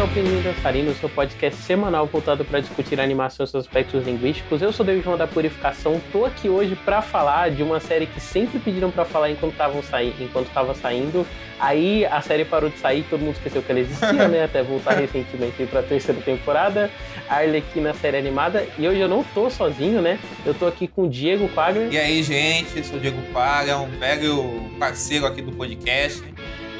ao Pinguim Dançarino, seu podcast semanal voltado para discutir animação e seus aspectos linguísticos. Eu sou David João da Purificação, tô aqui hoje para falar de uma série que sempre pediram para falar enquanto estavam saindo, enquanto estava saindo. Aí a série parou de sair, todo mundo esqueceu que ela existia, né? Até voltar recentemente para a terceira temporada. A Arlequina série animada. E hoje eu não tô sozinho, né? Eu tô aqui com o Diego Quaglia. E aí, gente, eu sou o Diego Quaglia, um velho parceiro aqui do podcast.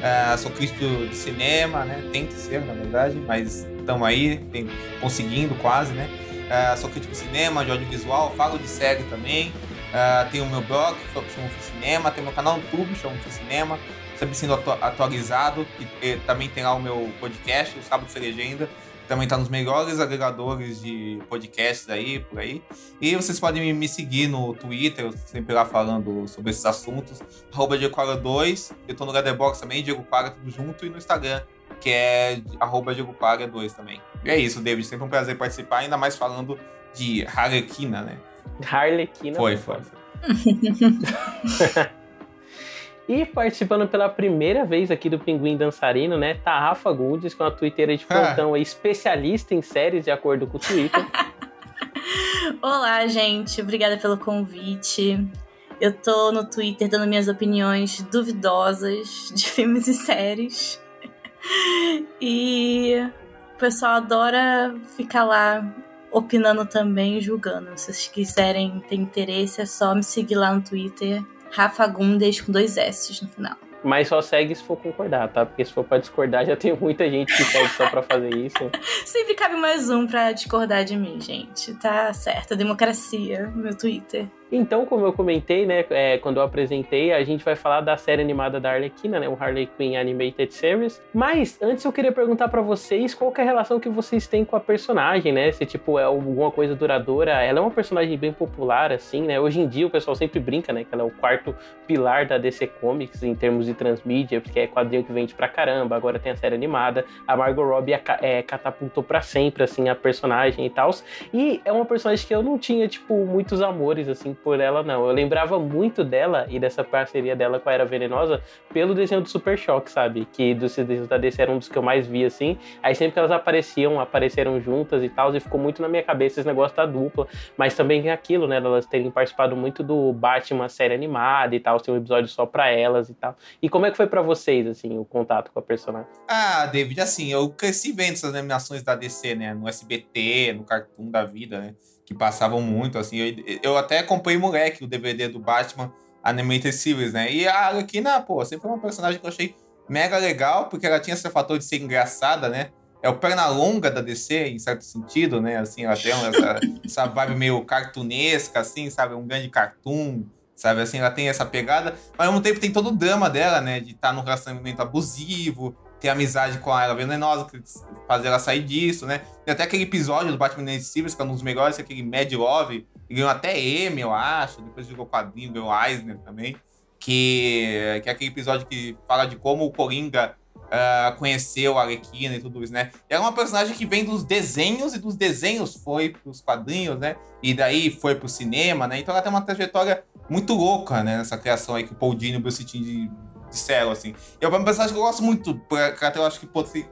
Uh, sou crítico de cinema, né? Tento ser, na verdade, mas estamos aí, tem, conseguindo quase, né? Uh, sou crítico de cinema, de audiovisual, falo de série também. Uh, tenho o meu blog, que chama Cinema, tem meu canal no YouTube, chama Cinema, sempre sendo atu atualizado. E, e, também tem lá o meu podcast, o Sábado Legenda, também está nos melhores agregadores de podcasts aí, por aí. E vocês podem me seguir no Twitter, eu sempre lá falando sobre esses assuntos. Arroba Diego 2. Eu tô no Letterboxd também, Diego Quara, tudo junto. E no Instagram, que é arroba Diego 2 também. E é isso, David. Sempre um prazer participar, ainda mais falando de Harlequina, né? Harlequina. Foi, foi. E participando pela primeira vez aqui do Pinguim Dançarino, né? Tá Rafa Gundes, com é a twitteira de plantão, ah. especialista em séries, de acordo com o Twitter. Olá, gente. Obrigada pelo convite. Eu tô no Twitter dando minhas opiniões duvidosas de filmes e séries. E o pessoal adora ficar lá opinando também julgando. Se vocês quiserem ter interesse, é só me seguir lá no Twitter Rafa Gundes com dois S no final. Mas só segue se for concordar, tá? Porque se for pra discordar, já tem muita gente que segue só pra fazer isso. Sempre cabe mais um pra discordar de mim, gente. Tá certo. Democracia, meu Twitter. Então, como eu comentei, né, é, quando eu apresentei, a gente vai falar da série animada da Arlequina, né, o Harley Quinn Animated Series. Mas antes eu queria perguntar para vocês qual é a relação que vocês têm com a personagem, né? Se tipo é alguma coisa duradoura. Ela é uma personagem bem popular assim, né? Hoje em dia o pessoal sempre brinca, né, que ela é o quarto pilar da DC Comics em termos de transmídia, porque é quadrinho que vende pra caramba. Agora tem a série animada. A Margot Robbie é, catapultou para sempre assim a personagem e tal. E é uma personagem que eu não tinha tipo muitos amores assim por ela, não. Eu lembrava muito dela e dessa parceria dela com a Era Venenosa pelo desenho do Super Choque, sabe? Que dos desenhos da DC era um dos que eu mais vi, assim. Aí sempre que elas apareciam, apareceram juntas e tal, e ficou muito na minha cabeça esse negócio da dupla. Mas também aquilo, né? Elas terem participado muito do Batman série animada e tal, tem um episódio só pra elas e tal. E como é que foi para vocês, assim, o contato com a personagem? Ah, David, assim, eu cresci vendo essas animações da DC, né? No SBT, no Cartoon da vida, né? Que passavam muito, assim. Eu, eu até comprei moleque o DVD do Batman Animated Series, né? E a Arlequina, pô, sempre foi uma personagem que eu achei mega legal, porque ela tinha esse fator de ser engraçada, né? É o perna longa da DC, em certo sentido, né? Assim, ela tem essa, essa vibe meio cartunesca, assim, sabe? Um grande cartoon, sabe? Assim, ela tem essa pegada, mas ao mesmo tempo tem todo o drama dela, né? De estar tá num relacionamento abusivo, ter amizade com a Ela Venenosa, fazer ela sair disso, né? Tem até aquele episódio do Batman Invencíveis, que é um dos melhores, é aquele Mad Love, e ganhou até M, eu acho, depois jogou quadrinho, ganhou Eisner também, que, que é aquele episódio que fala de como o Coringa uh, conheceu a Arlequina e tudo isso, né? E é uma personagem que vem dos desenhos, e dos desenhos foi pros quadrinhos, né? E daí foi pro cinema, né? Então ela tem uma trajetória muito louca, né? Nessa criação aí que o Paul Dini e o Bruce Timm disseram, assim. E é uma personagem que eu gosto muito, porque eu acho que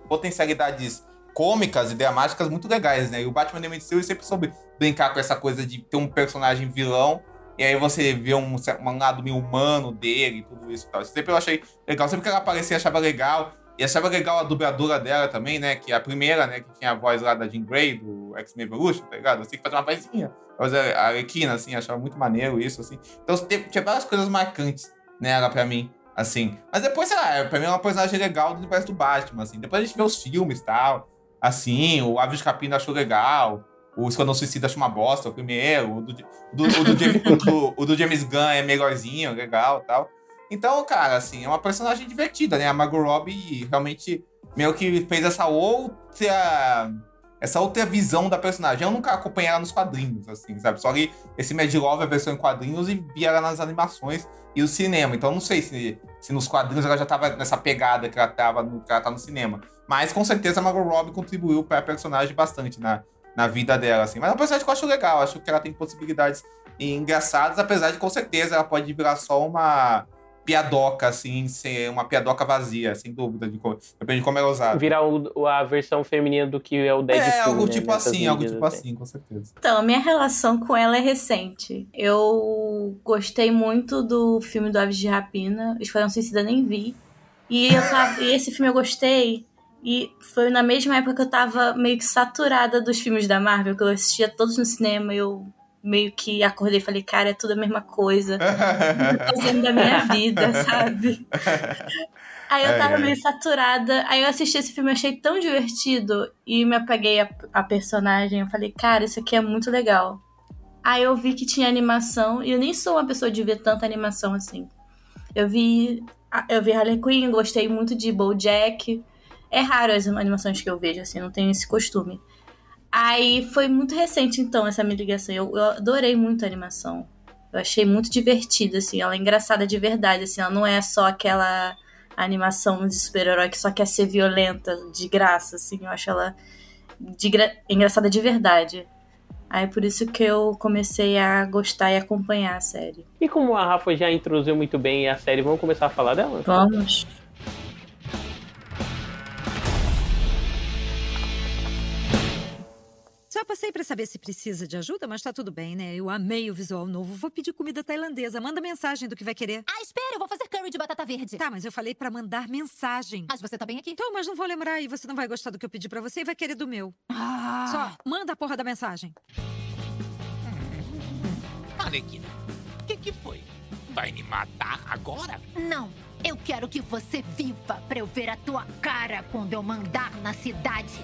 potencialidades cômicas e dramáticas muito legais, né? E o Batman Animated Series sempre soube brincar com essa coisa de ter um personagem vilão e aí você vê um, um lado meio humano dele e tudo isso e tal. Sempre eu achei legal. Sempre que ela aparecia, achava legal. E achava legal a dubladora dela também, né? Que é a primeira, né? Que tinha a voz lá da Jean Grey, do X-Men Evolution, tá ligado? Assim, que fazia uma vozinha. Fazer a Arlequina, assim, achava muito maneiro isso, assim. Então tinha várias coisas marcantes nela pra mim assim. Mas depois, sei lá, pra mim é uma personagem legal do universo do Batman, assim. Depois a gente vê os filmes e tal, assim, o Aves Capina achou legal, o Esquadrão Suicida achou uma bosta, o primeiro, o do, do, o do, James, do, o do James Gunn é melhorzinho, legal tal. Então, cara, assim, é uma personagem divertida, né? A Margot Robbie realmente meio que fez essa outra essa outra visão da personagem. Eu nunca acompanhei ela nos quadrinhos, assim, sabe? Só que esse Mad Love, a versão em quadrinhos, e via ela nas animações e o cinema. Então não sei se, se nos quadrinhos ela já tava nessa pegada que ela, tava no, que ela tá no cinema. Mas com certeza a Margot Robbie contribuiu para a personagem bastante na, na vida dela, assim. Mas é uma personagem que eu acho legal, acho que ela tem possibilidades engraçadas, apesar de com certeza ela pode virar só uma piadoca, assim, ser uma piadoca vazia, sem dúvida. De como, depende de como é usado. Virar o, a versão feminina do que é o Deadpool. É, algo né, tipo nessas assim, algo tipo assim. assim, com certeza. Então, a minha relação com ela é recente. Eu gostei muito do filme do Aves de Rapina. Esquadrão Suicida nem vi. E, eu tava, e esse filme eu gostei. E foi na mesma época que eu tava meio que saturada dos filmes da Marvel, que eu assistia todos no cinema e eu meio que acordei e falei, cara, é tudo a mesma coisa. Tô fazendo da minha vida, sabe? Aí eu tava ai. meio saturada. Aí eu assisti esse filme, achei tão divertido. E me apeguei a, a personagem. Eu falei, cara, isso aqui é muito legal. Aí eu vi que tinha animação. E eu nem sou uma pessoa de ver tanta animação assim. Eu vi. Eu vi Harley Quinn, gostei muito de BoJack. É raro as animações que eu vejo, assim, não tenho esse costume. Aí foi muito recente, então, essa minha ligação. Eu, eu adorei muito a animação. Eu achei muito divertida, assim. Ela é engraçada de verdade, assim. Ela não é só aquela animação de super-herói que só quer ser violenta, de graça, assim. Eu acho ela de gra- engraçada de verdade. Aí por isso que eu comecei a gostar e acompanhar a série. E como a Rafa já introduziu muito bem a série, vamos começar a falar dela? Vamos. Só passei pra saber se precisa de ajuda, mas tá tudo bem, né? Eu amei o visual novo. Vou pedir comida tailandesa. Manda mensagem do que vai querer. Ah, espera, eu vou fazer curry de batata verde. Tá, mas eu falei pra mandar mensagem. Mas você tá bem aqui? Então, mas não vou lembrar e você não vai gostar do que eu pedi pra você e vai querer do meu. Ah. Só manda a porra da mensagem. Arlequina, o que que foi? Vai me matar agora? Não, eu quero que você viva pra eu ver a tua cara quando eu mandar na cidade.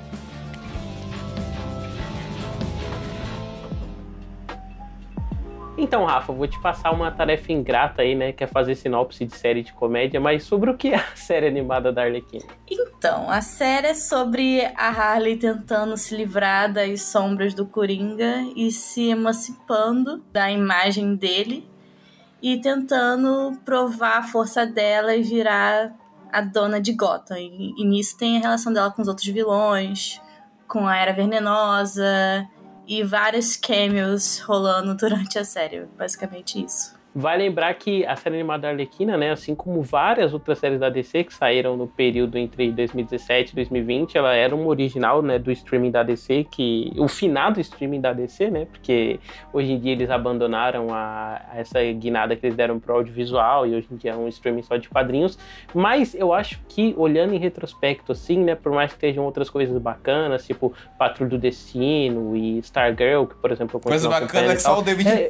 Então, Rafa, vou te passar uma tarefa ingrata aí, né? Que é fazer sinopse de série de comédia, mas sobre o que é a série animada da Arlequina? Então, a série é sobre a Harley tentando se livrar das sombras do Coringa e se emancipando da imagem dele e tentando provar a força dela e virar a dona de Gotham. E, e nisso tem a relação dela com os outros vilões, com a Era Venenosa e vários cameos rolando durante a série. Basicamente isso. Vai lembrar que a série animada da Arlequina, né, assim como várias outras séries da DC que saíram no período entre 2017 e 2020, ela era uma original, né, do streaming da DC, que o finado streaming da DC, né, porque hoje em dia eles abandonaram a, a essa guinada que eles deram pro audiovisual e hoje em dia é um streaming só de quadrinhos, mas eu acho que olhando em retrospecto assim, né, por mais que estejam outras coisas bacanas, tipo Patrulha do Destino e Stargirl, que por exemplo eu Coisa bacana é que só o David. é,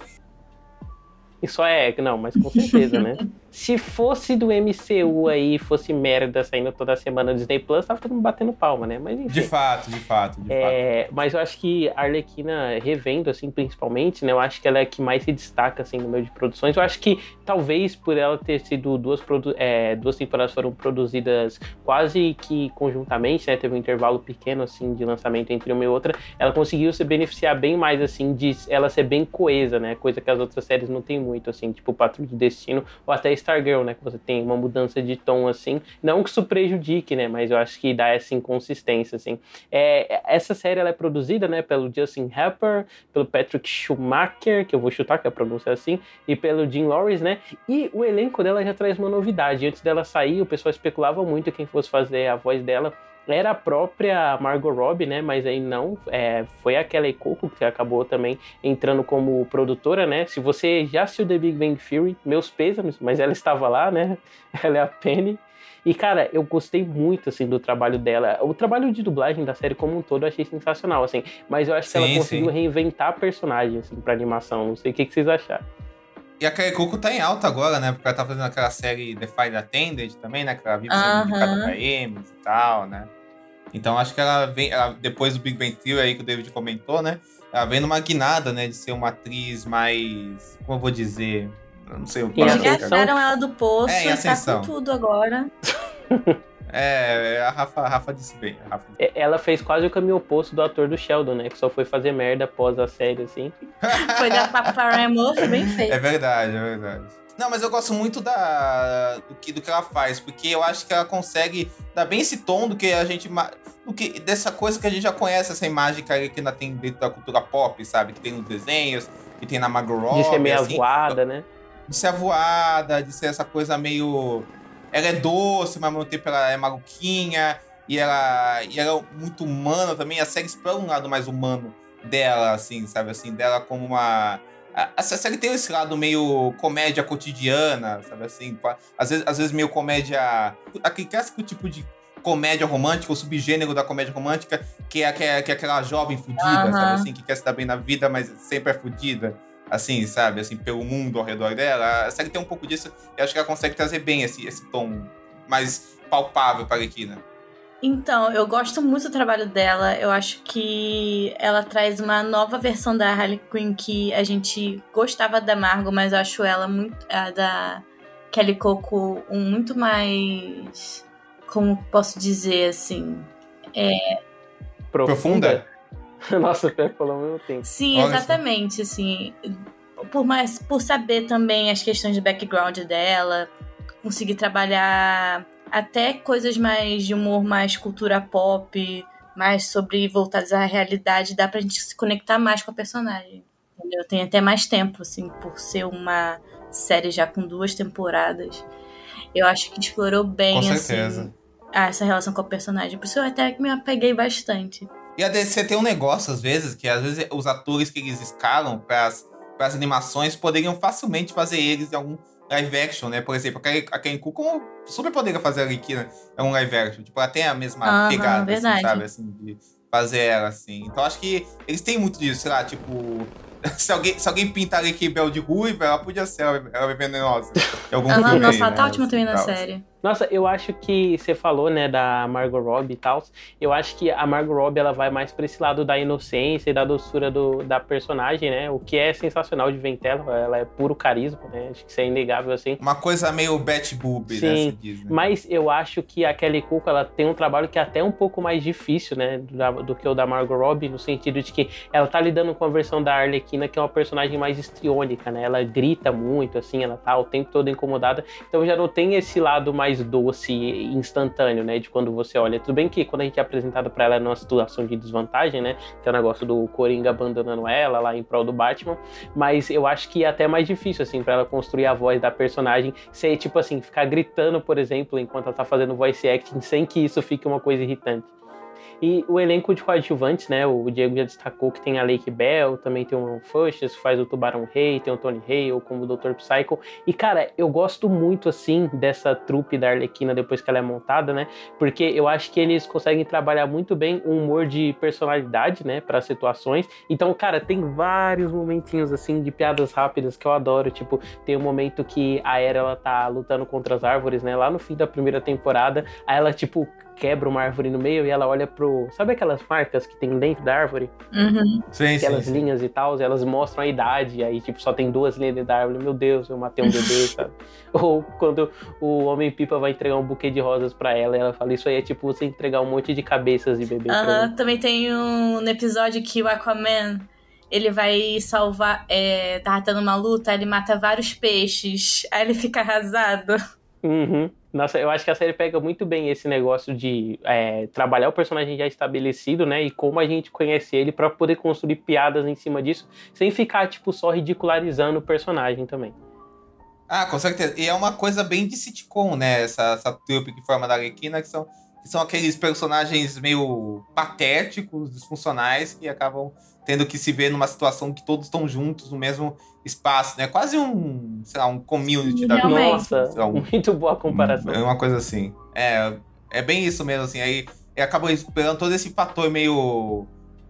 isso é, não, mas com certeza, né? Se fosse do MCU aí, fosse merda saindo toda semana no Disney Plus, tava todo mundo batendo palma, né? Mas enfim. De fato, de fato, de fato. É, mas eu acho que a Arlequina, revendo, assim, principalmente, né? Eu acho que ela é a que mais se destaca, assim, no meio de produções. Eu acho que, talvez, por ela ter sido duas, é, duas temporadas foram produzidas quase que conjuntamente, né? Teve um intervalo pequeno, assim, de lançamento entre uma e outra. Ela conseguiu se beneficiar bem mais, assim, de ela ser bem coesa, né? Coisa que as outras séries não tem muito, assim, tipo Patrulha do Destino ou até Stargirl, né? Que você tem uma mudança de tom, assim. Não que isso prejudique, né? Mas eu acho que dá essa inconsistência, assim. É, essa série ela é produzida, né, pelo Justin Harper, pelo Patrick Schumacher, que eu vou chutar que a pronúncia é assim, e pelo Jim Lawrence, né? E o elenco dela já traz uma novidade. Antes dela sair, o pessoal especulava muito quem fosse fazer a voz dela. Era a própria Margot Robbie, né? Mas aí não, é, foi a Kelly Coco que acabou também entrando como produtora, né? Se você já assistiu The Big Bang Theory, meus pêsames, mas ela estava lá, né? Ela é a Penny. E, cara, eu gostei muito, assim, do trabalho dela. O trabalho de dublagem da série como um todo eu achei sensacional, assim. Mas eu acho que ela Sim, conseguiu sim. reinventar a personagem, assim, pra animação. Não sei o que, que vocês acharam. E a Coco tá em alta agora, né? Porque ela tá fazendo aquela série The Fire Attended também, né? Que ela vive sendo indicada pra Emmys e tal, né? Então acho que ela vem, ela- depois do Big Bang Theory aí que o David comentou, né? Ela vem numa guinada, né? De ser uma atriz mais. Como eu vou dizer? Eu não sei o que. Eles tiraram ela do poço É, e tá com tudo agora. É, a Rafa, a Rafa disse bem. A Rafa... É, Ela fez quase o caminho oposto do ator do Sheldon, né? Que só foi fazer merda após a série, assim. Foi da Papa Murphy, bem feito. É verdade, é verdade. Não, mas eu gosto muito da, do, que, do que ela faz, porque eu acho que ela consegue dar bem esse tom do que a gente. Do que, dessa coisa que a gente já conhece, essa imagem que ainda tem dentro da cultura pop, sabe? Que tem nos desenhos, que tem na Margot Robbie. De ser meio assim. avoada, né? de ser avoada, de ser essa coisa meio. Ela é doce, mas ao mesmo tempo ela é maluquinha. E ela, e ela é muito humana também. A série explora um lado mais humano dela, assim, sabe? Assim, dela como uma. A, a série tem esse lado meio comédia cotidiana, sabe assim? Às vezes, às vezes meio comédia. Aquele clássico tipo de comédia romântica, o subgênero da comédia romântica, que é, que é, que é aquela jovem fudida, Aham. sabe assim? Que quer se dar bem na vida, mas sempre é fudida. Assim, sabe? Assim, pelo mundo ao redor dela. A série tem um pouco disso. Eu acho que ela consegue trazer bem esse, esse tom mais palpável para a Arlequina. Então, eu gosto muito do trabalho dela. Eu acho que ela traz uma nova versão da Harley Quinn que a gente gostava da Margot, mas eu acho ela muito a da Kelly Coco um muito mais como posso dizer assim? Profunda? Nossa, até falou ao mesmo tempo. Sim, Olha só. exatamente, assim. Por mais por saber também as questões de background dela, conseguir trabalhar até coisas mais de humor, mais cultura pop, mais sobre voltadas à realidade, dá pra gente se conectar mais com a personagem. Entendeu? Tem até mais tempo, assim, por ser uma série já com duas temporadas. Eu acho que explorou bem, Com assim, certeza. essa relação com a personagem. Por isso eu até me apeguei bastante. E a DC tem um negócio, às vezes, que às vezes os atores que eles escalam para as animações poderiam facilmente fazer eles em algum live action, né? Por exemplo, a Cook como super poderia fazer a Arlequina é um live action. Tipo, ela tem a mesma pegada, assim, sabe? Assim, de fazer ela, assim. Então acho que eles têm muito disso, sei lá, tipo... Se alguém, se alguém pintar a Bel de ruiva, ela podia ser ela, ela venenosa. Em algum Aham, filme nossa, aí, ela né? tá ótima também na Tal. série. Nossa, eu acho que você falou, né, da Margot Robbie e tal. Eu acho que a Margot Robbie ela vai mais pra esse lado da inocência e da doçura do, da personagem, né? O que é sensacional de Ventela. Ela é puro carisma, né? Acho que isso é inegável, assim. Uma coisa meio Betty Boop, né? Sim, Se diz, né? Mas eu acho que a Kelly Coco ela tem um trabalho que é até um pouco mais difícil, né, do, do que o da Margot Robbie, no sentido de que ela tá lidando com a versão da Arlequina, que é uma personagem mais histriônica, né? Ela grita muito, assim, ela tá o tempo todo incomodada. Então já não tem esse lado mais doce e instantâneo, né, de quando você olha. Tudo bem que quando a gente é apresentado pra ela numa situação de desvantagem, né, que é o negócio do Coringa abandonando ela lá em prol do Batman, mas eu acho que é até mais difícil, assim, pra ela construir a voz da personagem, ser, tipo assim, ficar gritando, por exemplo, enquanto ela tá fazendo voice acting, sem que isso fique uma coisa irritante. E o elenco de coadjuvantes, né? O Diego já destacou que tem a Lake Bell, também tem o Ron que faz o Tubarão Rei, tem o Tony Hale como o Dr. Psycho. E, cara, eu gosto muito, assim, dessa trupe da Arlequina depois que ela é montada, né? Porque eu acho que eles conseguem trabalhar muito bem um humor de personalidade, né? Para situações. Então, cara, tem vários momentinhos, assim, de piadas rápidas que eu adoro. Tipo, tem um momento que a Era, ela tá lutando contra as árvores, né? Lá no fim da primeira temporada, aí ela, tipo, quebra uma árvore no meio e ela olha pro. Sabe aquelas marcas que tem dentro da árvore? Uhum. Sim, sim, Aquelas sim. linhas e tal, elas mostram a idade, aí tipo, só tem duas linhas dentro da árvore. Meu Deus, eu matei um bebê, sabe? Ou quando o Homem-Pipa vai entregar um buquê de rosas pra ela, e ela fala, isso aí é tipo você entregar um monte de cabeças de bebê mim. também tem um no episódio que o Aquaman ele vai salvar. É, tá tendo uma luta, ele mata vários peixes, aí ele fica arrasado. Uhum. Nossa, eu acho que a série pega muito bem esse negócio de é, trabalhar o personagem já estabelecido, né? E como a gente conhece ele pra poder construir piadas em cima disso, sem ficar, tipo, só ridicularizando o personagem também. Ah, com certeza. E é uma coisa bem de sitcom, né? Essa, essa trupe que forma da Arlequina, que são, que são aqueles personagens meio patéticos, disfuncionais, que acabam tendo que se ver numa situação que todos estão juntos no mesmo espaço, né? Quase um, sei lá, um community da vida. Nossa, lá, um- muito boa comparação. É uma coisa assim. É, é bem isso mesmo, assim. Aí acaba esperando todo esse fator meio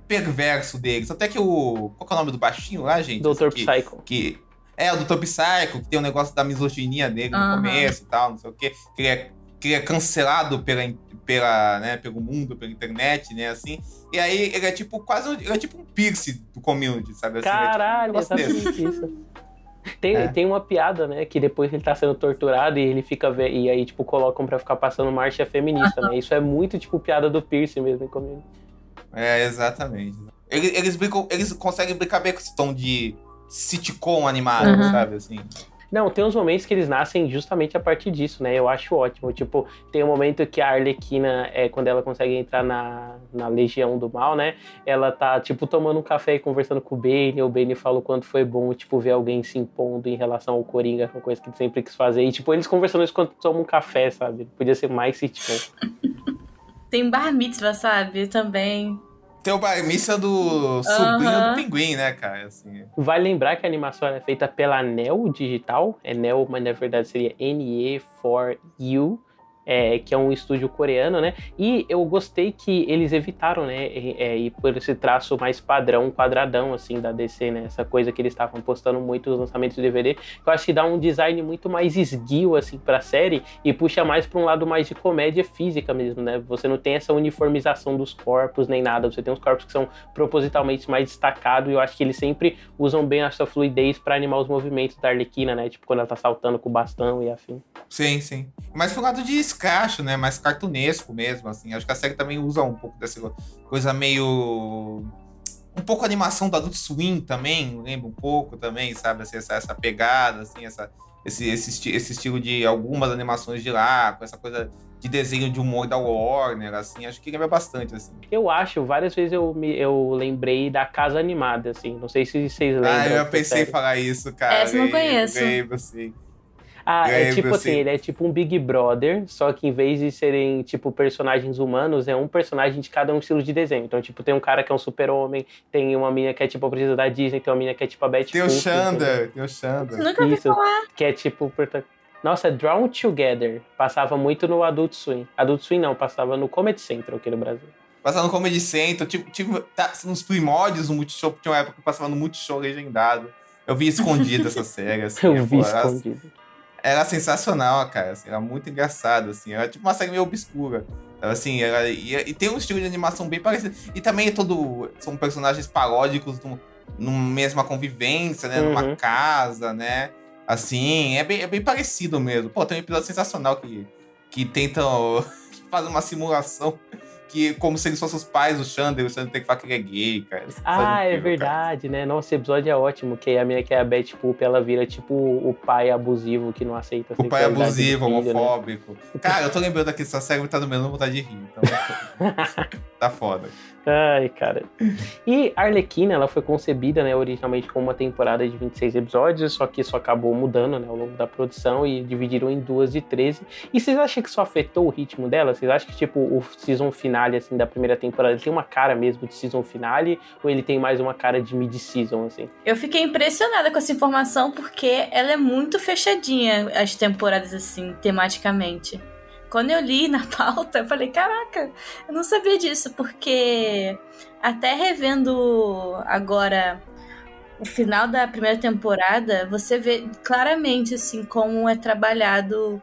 perverso deles. Até que o. Qual que é o nome do baixinho lá, gente? Esse que- Psycho. que é o Dr. Psycho, que tem um negócio da misoginia dele no Aham. começo e tal, não sei o quê. Que ele é, que ele é cancelado pela, pela, né, pelo mundo, pela internet, né, assim. E aí ele é tipo quase um, ele é tipo um piercing do community, sabe? Assim, ele é tipo um Caralho, isso. Tem, É. tem uma piada, né? Que depois ele tá sendo torturado e ele fica. ve- E aí, tipo, colocam pra ficar passando marcha feminista, né? Isso é muito, tipo, piada do Pierce mesmo em community. É, exatamente. Eles, eles, brincam- eles conseguem brincar bem com esse tom de sitcom animado, Uhum. sabe? Assim. Não, tem uns momentos que eles nascem justamente a partir disso, né? Eu acho ótimo. Tipo, tem um momento que a Arlequina, é, quando ela consegue entrar na, na Legião do Mal, né? Ela tá, tipo, tomando um café e conversando com o Bane. O Bane fala o quanto foi bom, tipo, ver alguém se impondo em relação ao Coringa, uma coisa que ele sempre quis fazer. E, tipo, eles conversando isso quando tomam um café, sabe? Podia ser mais sitcom. Tem bar mitzvah, sabe? Também. Tem o bar mitzvah do sobrinho do pinguim, né, cara? Assim. Vai lembrar que a animação é feita pela Neo Digital, é Neo, mas na verdade seria NE4U, é, que é um estúdio coreano, né? E eu gostei que eles evitaram, né? É, ir por esse traço mais padrão, quadradão, assim, da DC, né? Essa coisa que eles estavam postando muito nos lançamentos de DVD, eu acho que dá um design muito mais esguio, assim, pra série e puxa mais pra um lado mais de comédia física mesmo, né? Você não tem essa uniformização dos corpos nem nada, você tem uns corpos que são propositalmente mais destacados e eu acho que eles sempre usam bem essa fluidez para animar os movimentos da Arlequina, né? Tipo, quando ela tá saltando com o bastão e afim. Sim, sim. Mas pro lado de escacho, né? Mais cartunesco mesmo, assim. Acho que a série também usa um pouco dessa coisa meio. Um pouco a animação do Adult Swim também, lembra um pouco também, sabe? Assim, essa, essa pegada, assim, essa, esse, esse, esti esse estilo de algumas animações de lá, com essa coisa de desenho de humor da Warner, assim, acho que lembra bastante, assim. Eu acho, várias vezes eu, me, eu lembrei da Casa Animada, assim, não sei se vocês lembram. Ah, eu pensei em falar isso, cara. Essa eu não conheço. Lembro, sim. Ah, é Lembro, tipo assim, sim. ele é tipo um Big Brother, só que em vez de serem, tipo, personagens humanos, é um personagem de cada um estilo de desenho. Então, tipo, tem um cara que é um super-homem, tem uma mina que é tipo a princesa da Disney, tem uma mina que é tipo a Betty Tem o? Xander, tem o Xander. Nunca ouvi Isso. falar. Que é tipo... Nossa, Drawn Together. Passava muito no Adult Swim. Adult Swim não, passava no Comedy Central aqui no Brasil. Passava no Comedy Central, tipo, tipo tá, nos primórdios do Multishow, tinha uma época que passava no Multishow legendado. Eu vi escondido essa série, assim. Eu vi pô, era, escondido. Era sensacional, cara, assim, era muito engraçado, assim. Era tipo uma série meio obscura. Era, assim, era, e, e tem um estilo de animação bem parecido. E também é todo... São personagens paródicos num- numa mesma convivência, né? Numa Uhum. casa, né? Assim, é bem, é bem parecido mesmo. Pô, tem um episódio sensacional que, que tentam fazer uma simulação que como se eles fossem os pais do Xander, o Xander tem que falar que ele é gay, cara. Essa Ah, é incrível, cara. verdade, né? Nossa, esse episódio é ótimo, que a minha que é a Betty Poop, ela vira tipo o pai abusivo que não aceita O pai do abusivo, filho, né? homofóbico. Cara, eu tô lembrando aqui dessa série tá dando mesmo vontade de rir. Então, tá foda. Ai, cara. E Arlequina, ela foi concebida, né, originalmente como uma temporada de 26 episódios, só que isso acabou mudando, né, ao longo da produção e dividiram em duas de 13. E vocês acham que isso afetou o ritmo dela? Vocês acham que, tipo, o season finale, assim, da primeira temporada, tem uma cara mesmo de season finale ou ele tem mais uma cara de mid-season, assim? Eu fiquei impressionada com essa informação porque ela é muito fechadinha, as temporadas, assim, tematicamente. Quando eu li na pauta, eu falei, caraca, eu não sabia disso, porque até revendo agora o final da primeira temporada, você vê claramente, assim, como é trabalhado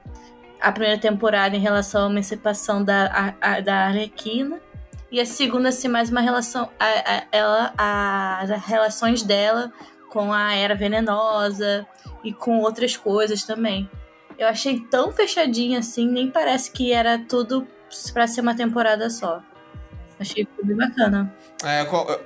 a primeira temporada em relação à emancipação da, a- a- da Arlequina. E a segunda, assim, mais uma relação. A, ela, as relações dela com a Era Venenosa e com outras coisas também. Eu achei tão fechadinho assim, nem parece que era tudo pra ser uma temporada só. Achei bem bacana. É, eu,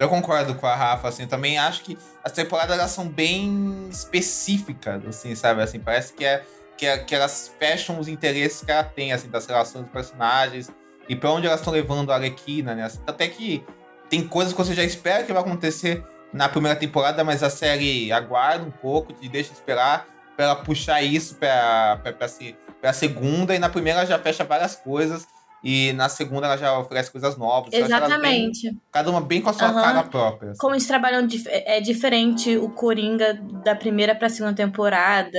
eu- concordo com a Rafa, assim, também acho que as temporadas elas são bem específicas, assim, sabe? Assim, parece que, é, que, é- que elas fecham os interesses que ela tem, assim, das relações dos personagens e pra onde elas estão levando a Arlequina, né? Assim, até que tem coisas que você já espera que vai acontecer na primeira temporada, mas a série aguarda um pouco, te deixa esperar pra ela puxar isso pra, pra, pra, se- pra segunda, e na primeira ela já fecha várias coisas. E na segunda ela já oferece coisas novas. Elas bem- Exatamente. cada uma bem com a sua Aham. cara própria. assim. Como eles trabalham dif- é diferente o Coringa da primeira pra segunda temporada.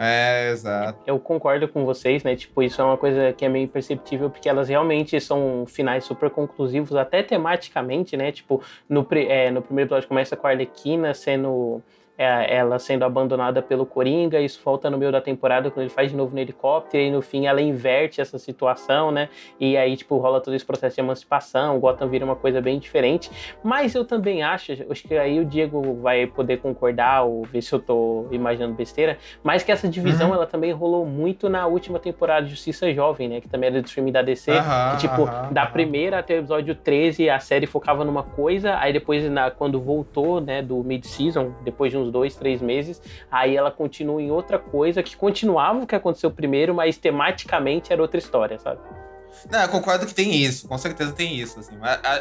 É, exato. Eu concordo com vocês, né? Tipo, isso é uma coisa que é meio imperceptível, porque elas realmente são finais super conclusivos, até tematicamente, né? Tipo, no, é, no primeiro episódio começa com a Arlequina sendo. É, ela sendo abandonada pelo Coringa, isso volta no meio da temporada quando ele faz de novo no helicóptero, e no fim ela inverte essa situação, né? E aí, tipo, rola todo esse processo de emancipação, Gotham vira uma coisa bem diferente. Mas eu também acho, acho que aí o Diego vai poder concordar ou ver se eu tô imaginando besteira, mas que essa divisão Uhum. ela também rolou muito na última temporada de Justiça Jovem, né? Que também era do streaming da DC. Aham, que, tipo, aham, da primeira até o episódio 13, a série focava numa coisa, aí depois, na, quando voltou, né, do mid-season, depois de uns uns dois, três meses. Aí ela continua em outra coisa que continuava o que aconteceu primeiro, mas tematicamente era outra história, sabe? Não, eu concordo que tem isso, com certeza tem isso, assim.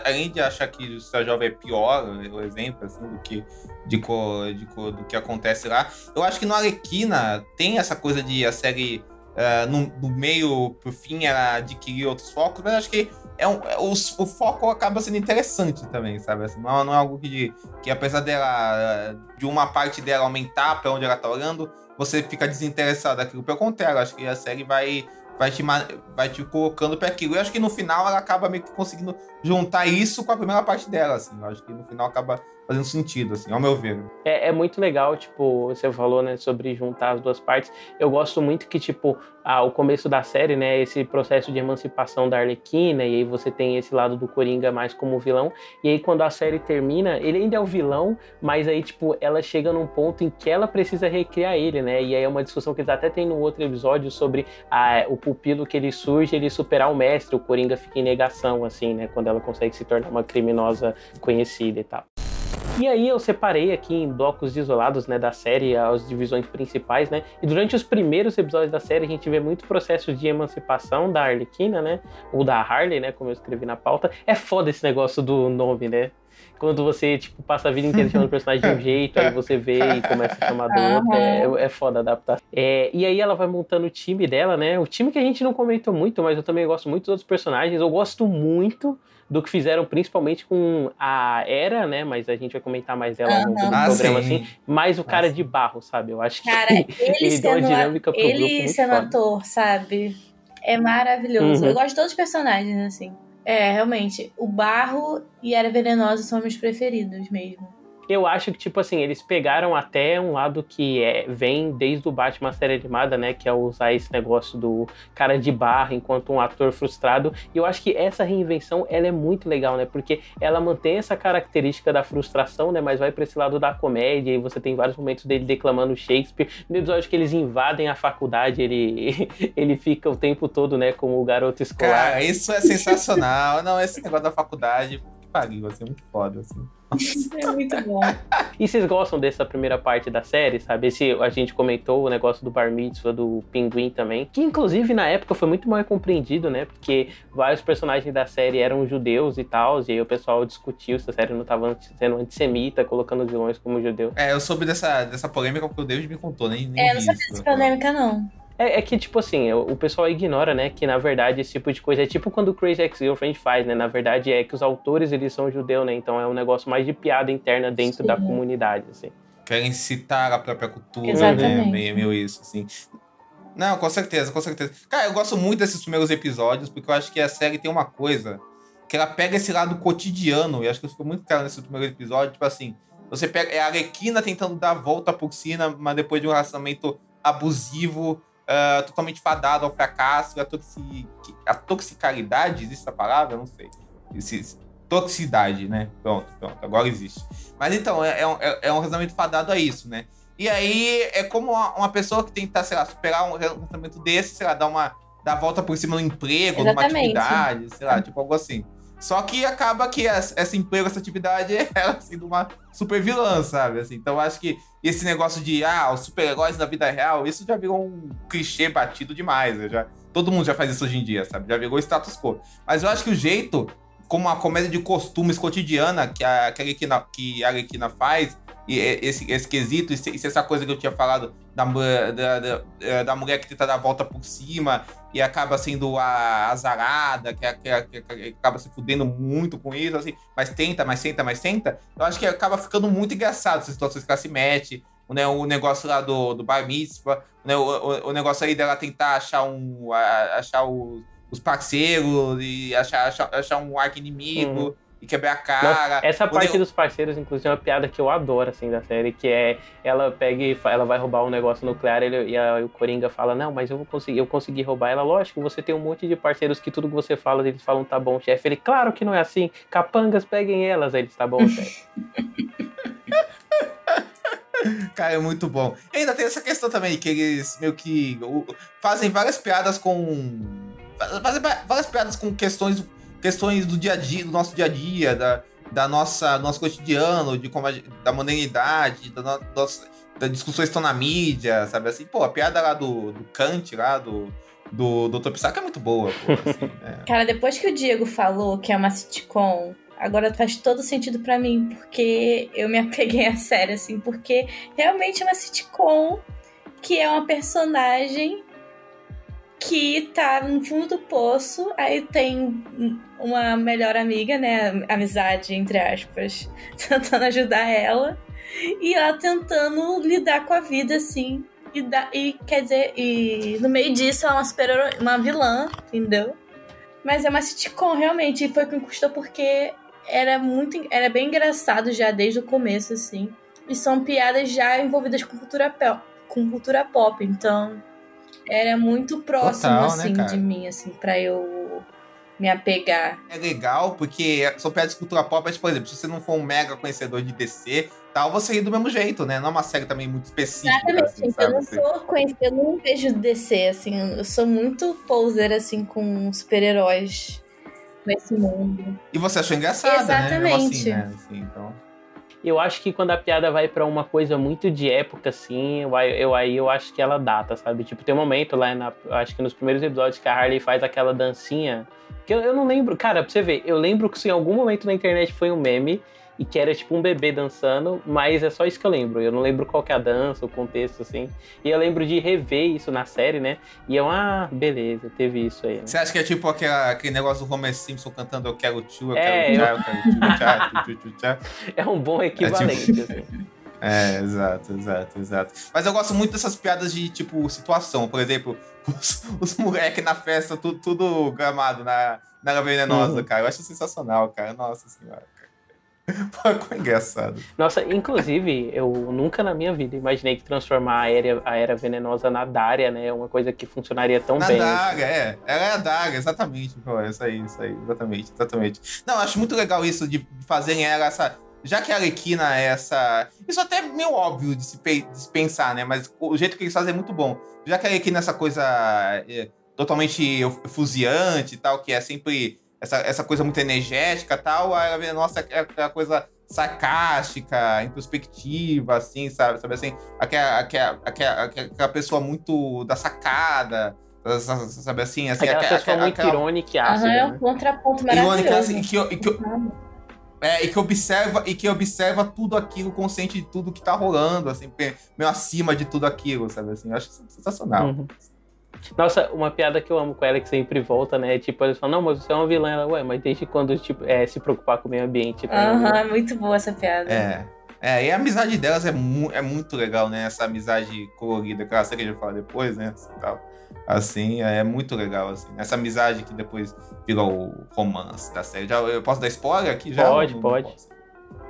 Além de achar que o Céu Jovem é pior, o exemplo, assim, do que, de, co, de co- do que acontece lá, eu acho que no Arlequina tem essa coisa de a série, ah, no, no meio pro fim, ela adquirir outros focos, mas acho que é um, é- o, o foco acaba sendo interessante também, sabe? Assim, não, não é algo que, que, apesar dela, de uma parte dela aumentar pra onde ela tá olhando, você fica desinteressado daquilo. Pelo contrário, acho que a série vai vai te, vai te colocando para aquilo. Eu acho que no final ela acaba meio que conseguindo juntar isso com a primeira parte dela, assim. Eu acho que no final acaba fazendo sentido, assim, ao meu ver. É, é muito legal, tipo, você falou, né, sobre juntar as duas partes. Eu gosto muito que, tipo, ah, o começo da série, né, esse processo de emancipação da Arlequina, e aí você tem esse lado do Coringa mais como vilão, e aí quando a série termina, ele ainda é o vilão, mas aí, tipo, ela chega num ponto em que ela precisa recriar ele, né, e aí é uma discussão que eles até tem no outro episódio sobre o pupilo que ele surge, ele superar o mestre, o Coringa fica em negação, assim, né, quando ela consegue se tornar uma criminosa conhecida e tal. E aí eu separei aqui em blocos isolados, né, da série, as divisões principais, né? E durante os primeiros episódios da série a gente vê muito processo de emancipação da Arlequina, né? Ou da Harley, né, como eu escrevi na pauta. É foda esse negócio do nome, né? Quando você, tipo, passa a vida inteira chamando o personagem de um jeito, aí você vê e começa a chamar do outro. É, é foda adaptar. É, e aí ela vai montando o time dela, né? O time que a gente não comentou muito, mas eu também gosto muito dos outros personagens. Eu gosto muito do que fizeram principalmente com a Era, né? Mas a gente vai comentar mais dela ao longo do Ah, programa, sim. assim. Mais o cara sim. de barro, sabe? Eu acho que Cara, ele, ele deu uma dinâmica pro grupo ele sendo foda. ator, sabe? É maravilhoso. Uhum. Eu gosto de todos os personagens, assim. É, realmente. O Barro e Era Venenosa são meus preferidos mesmo. Eu acho que, tipo assim, eles pegaram até um lado que é, vem desde o Batman série animada, né? Que é usar esse negócio do cara de barra enquanto um ator frustrado. E eu acho que essa reinvenção, ela é muito legal, né? Porque ela mantém essa característica da frustração, né? Mas vai pra esse lado da comédia e você tem vários momentos dele declamando Shakespeare. No episódio que eles invadem a faculdade, ele, ele fica o tempo todo, né? Como o garoto escolar. Cara, isso é sensacional. Não, esse negócio da faculdade, pariu, assim, muito foda, assim. É muito bom. E vocês gostam dessa primeira parte da série, sabe? Esse, a gente comentou o negócio do Bar Mitzvah, do Pinguim também, que inclusive na época foi muito mal compreendido, né? Porque vários personagens da série eram judeus e tal, e aí o pessoal discutiu se a série não estava sendo antissemita, colocando vilões como judeus. É, eu soube dessa, dessa polêmica porque o David me contou, nem, nem É, não sabia dessa polêmica, não. É, é que, tipo assim, o, o pessoal ignora, né, que na verdade esse tipo de coisa é tipo quando o Crazy Ex-Girlfriend faz, né? Na verdade é que os autores, eles são judeus, né? Então é um negócio mais de piada interna dentro Sim. da comunidade, assim. Querem citar a própria cultura, né? Exatamente. Meio, meio isso, assim. Não, com certeza, com certeza. Cara, eu gosto muito desses primeiros episódios, porque eu acho que a série tem uma coisa que ela pega esse lado cotidiano, e acho que ficou muito claro nesse primeiro episódio, tipo assim, você pega. É a Arlequina tentando dar a volta por cima, mas depois de um relacionamento abusivo, ah, totalmente fadado ao fracasso, a, toxi, a toxicalidade, existe essa palavra? Eu não sei. Esse- toxicidade, né? Pronto, pronto, agora existe. Mas então, é, é um, é- é um relacionamento fadado a isso, né? E aí é como uma, pessoa que tenta, sei lá, superar um relacionamento desse, sei lá, dar uma. dar a volta por cima no emprego, numa Exatamente. atividade, sei lá, tipo algo assim. Só que acaba que essa- emprego, essa atividade, é ela sendo uma super vilã, sabe? Assim, então acho que esse negócio de, ah, os super-heróis na vida real, isso já virou um clichê batido demais. né? Já, todo mundo já faz isso hoje em dia, sabe? Já virou status quo. Mas eu acho que o jeito, como a comédia de costumes cotidiana que a, que a, Arlequina, que a Arlequina faz, e é- esse, esse quesito, e essa coisa que eu tinha falado da, da, da, eh, da mulher que tenta dar a volta por cima e acaba sendo a azarada, que, é- que, é- que, é- que acaba se fudendo muito com isso, assim, mas tenta, mas tenta, mas tenta, eu acho que acaba ficando muito engraçado essas situações que ela se mete, né, o negócio lá do, do bar mitzvah, né, o, o, o negócio aí dela tentar achar um a- achar o- os parceiros e achar, achar, achar um arco inimigo Uhum. E quebrar a Não, cara. essa O parte ne- dos parceiros, inclusive, é uma piada que eu adoro, assim, da série, que é ela pega e ela vai roubar um negócio nuclear ele- e, a- e o Coringa fala, não, mas eu vou conseguir, eu consegui roubar ela. Lógico, você tem um monte de parceiros que tudo que você fala, eles falam, tá bom, chefe. Ele, claro que não é assim. Capangas, peguem elas. Aí eles, tá bom, chefe. Cara, é muito bom. E ainda tem essa questão também, que eles meio que fazem várias piadas com. Fazem várias piadas com questões, questões do dia a dia, do nosso dia a dia, da, da nossa nosso cotidiano, de como a, da modernidade, da no, nossa, das discussões que estão na mídia, sabe assim? Pô, a piada lá do, do Kant, lá do, do Dr. Psaca é muito boa, pô, assim, é. Cara, depois que o Diego falou que é uma sitcom, agora faz todo sentido para mim, porque eu me apeguei a sério, assim, porque realmente é uma sitcom que é uma personagem que tá no fundo do poço, aí tem uma melhor amiga, né, amizade entre aspas, tentando ajudar ela, e ela tentando lidar com a vida assim. E, da, e quer dizer, e no meio disso ela é uma super uma vilã, entendeu? Mas é uma sitcom, realmente, e foi o que me custou porque era muito. Era bem engraçado já desde o começo, assim. E são piadas já envolvidas com cultura com cultura pop, então era muito próximo, Total, né, assim, cara? de mim, assim, pra eu me apegar. É legal porque são piadas de cultura pop, mas, por exemplo, se você não for um mega conhecedor de DC, tal, você ri do mesmo jeito, né? Não é uma série também muito específica. Exatamente, assim, eu sabe? não sou conhecida, eu não vejo DC, assim, eu sou muito poser, assim, com super-heróis nesse mundo. E você achou engraçada, né? Assim, Exatamente. né? Assim, então... Eu acho que quando a piada vai pra uma coisa muito de época, assim, eu, eu aí eu acho que ela data, sabe? Tipo, tem um momento lá, na, acho que nos primeiros episódios que a Harley faz aquela dancinha. Que eu, eu não lembro. Cara, pra você ver, eu lembro que isso em algum momento na internet foi um meme. E que era tipo um bebê dançando, mas é só isso que eu lembro. Eu não lembro qual que é a dança, o contexto, assim. E eu lembro de rever isso na série, né? E eu, ah, beleza, teve isso aí. né? Você acha que é tipo aquela, aquele negócio do Homer Simpson cantando Eu quero eu É, quero tchá, eu quero tchu, tchá, tchu, tchu, tchá. É um bom equivalente, tipo- assim. É, exato, exato, exato. Mas eu gosto muito dessas piadas de, tipo, situação. Por exemplo, os, os moleques na festa, tudo, tudo gramado na, na venenosa, Uhum. cara. Eu acho sensacional, cara. Nossa senhora, Pô, ficou engraçado. Nossa, inclusive, eu nunca na minha vida imaginei que transformar a era, a era venenosa na Dária, né? É uma coisa que funcionaria tão Na bem. daga, é. Ela é a daga, exatamente. Pô, isso aí, isso aí, exatamente, exatamente. Não, acho muito legal isso de fazerem ela essa. Já que a Arlequina é essa. Isso até é meio óbvio de se, pe- de se pensar, né? Mas o jeito que eles fazem é muito bom. Já que a Arlequina é essa coisa é, totalmente efusiante e tal, que é sempre essa, essa coisa muito energética e tal, a nossa é aquela coisa sarcástica, introspectiva, assim, sabe? Sabe assim? Aquela, aquela, aquela, aquela pessoa muito da sacada, sabe assim? assim Aquela aquela- pessoa muito aquela- irônica e Aham, ácida, é um né? contraponto irônica, maravilhoso. assim, e que, e que, é, e que observa e que observa tudo aquilo, consciente de tudo que tá rolando, assim, meio acima de tudo aquilo, sabe assim? Eu acho sensacional. Uhum. Nossa, uma piada que eu amo com ela que sempre volta, né? Tipo, eles falam, não, mas você é uma vilã. Ela, ué, mas desde quando tipo, é, se preocupar com o meio ambiente? Tipo, Aham, é muito boa essa piada. É. É, e a amizade delas é, mu é muito legal, né? Essa amizade colorida, que eu sei que a gente vai falar depois, né? Assim, tal. assim, é muito legal, assim. Essa amizade que depois vira o romance da série. Já, eu posso dar spoiler aqui já? Pode, não pode. posso?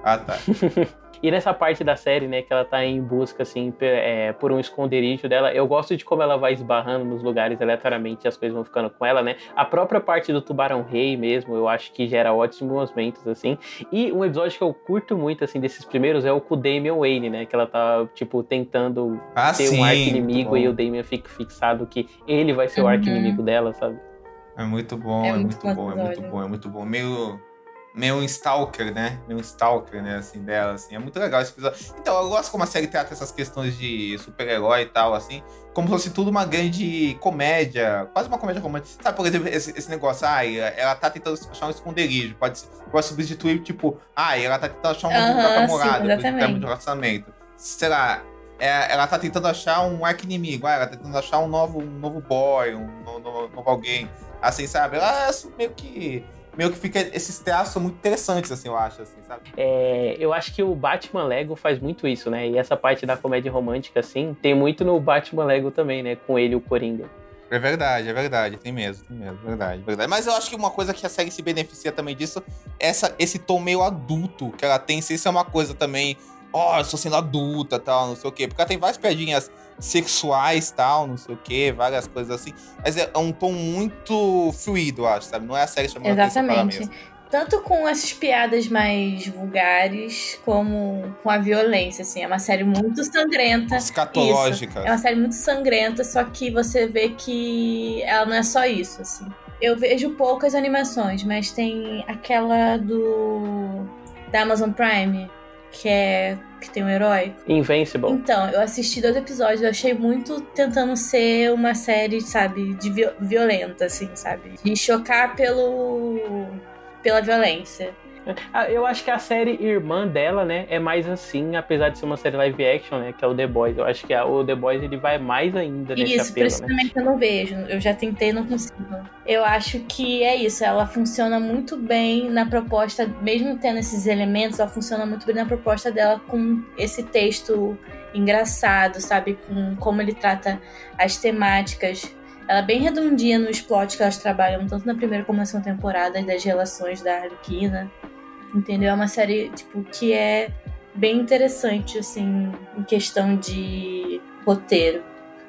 Ah, tá. E nessa parte da série, né, que ela tá em busca, assim, é, por um esconderijo dela, eu gosto de como ela vai esbarrando nos lugares aleatoriamente e as coisas vão ficando com ela, né? A própria parte do Tubarão Rei mesmo, eu acho que gera ótimos momentos, assim. E um episódio que eu curto muito, assim, desses primeiros é o com o Damian Wayne, né? Que ela tá, tipo, tentando Ah, ter sim. um arco-inimigo e o. Damian fica fixado que ele vai ser o Uhum. arco-inimigo dela, sabe? É muito bom, É é, muito muito bom é muito bom, é muito bom. Meio, meio um stalker, né? Meio um stalker, né? Assim, dela, assim. É muito legal esse episódio. Então, eu gosto como a série trata essas questões de super-herói e tal, assim. Como se fosse tudo uma grande comédia. Quase uma comédia romântica. Sabe, por exemplo, esse, esse negócio, ai, ela tá tentando achar um esconderijo. Pode, pode substituir, tipo, ai, ela tá tentando achar um novo Aham, lugar pra morar, depois de de relacionamento. Sei lá, é, ela tá tentando achar um arco-inimigo, ah, ela tá tentando achar um novo, um novo boy, um no- no- novo alguém. Assim, sabe? Ela é meio que. Meio que fica. Esses traços são muito interessantes, assim, eu acho, assim, sabe? É, eu acho que o Batman Lego faz muito isso, né? E essa parte da comédia romântica, assim, tem muito no Batman Lego também, né? Com ele e o Coringa. É verdade, é verdade. Tem mesmo, tem mesmo. Verdade, verdade. Mas eu acho que uma coisa que a série se beneficia também disso é essa, esse tom meio adulto que ela tem. Se isso é uma coisa também. Ó, eu estou sendo adulta tal, não sei o quê. Porque ela tem várias piadinhas sexuais tal, não sei o quê, várias coisas assim. Mas é um tom muito fluido, eu acho, sabe? Não é a série ela Exatamente. Tanto com essas piadas mais vulgares, como com a violência, assim. É uma série muito sangrenta. Escatológica. É uma série muito sangrenta, só que você vê que ela não é só isso, assim. Eu vejo poucas animações, mas tem aquela do da Amazon Prime, que é que tem um herói. Invincible. Então, eu assisti dois episódios, eu achei muito tentando ser uma série, sabe, de vi violenta, assim, sabe? De chocar pelo pela violência. Ah, Eu acho que a série irmã dela, né, é mais assim, apesar de ser uma série live action, né, que é o The Boys. Eu acho que a- o The Boys ele vai mais ainda nesse Isso, apelo, isso né? também que eu não vejo. Eu já tentei e não consigo. Eu acho que é isso. Ela funciona muito bem na proposta, mesmo tendo esses elementos, ela funciona muito bem na proposta dela com esse texto engraçado, sabe? Com como ele trata as temáticas. Ela é bem redondinha nos plots que elas trabalham, tanto na primeira como na segunda temporada, das relações da Arlequina. Entendeu? É uma série, tipo, que é bem interessante, assim, em questão de roteiro.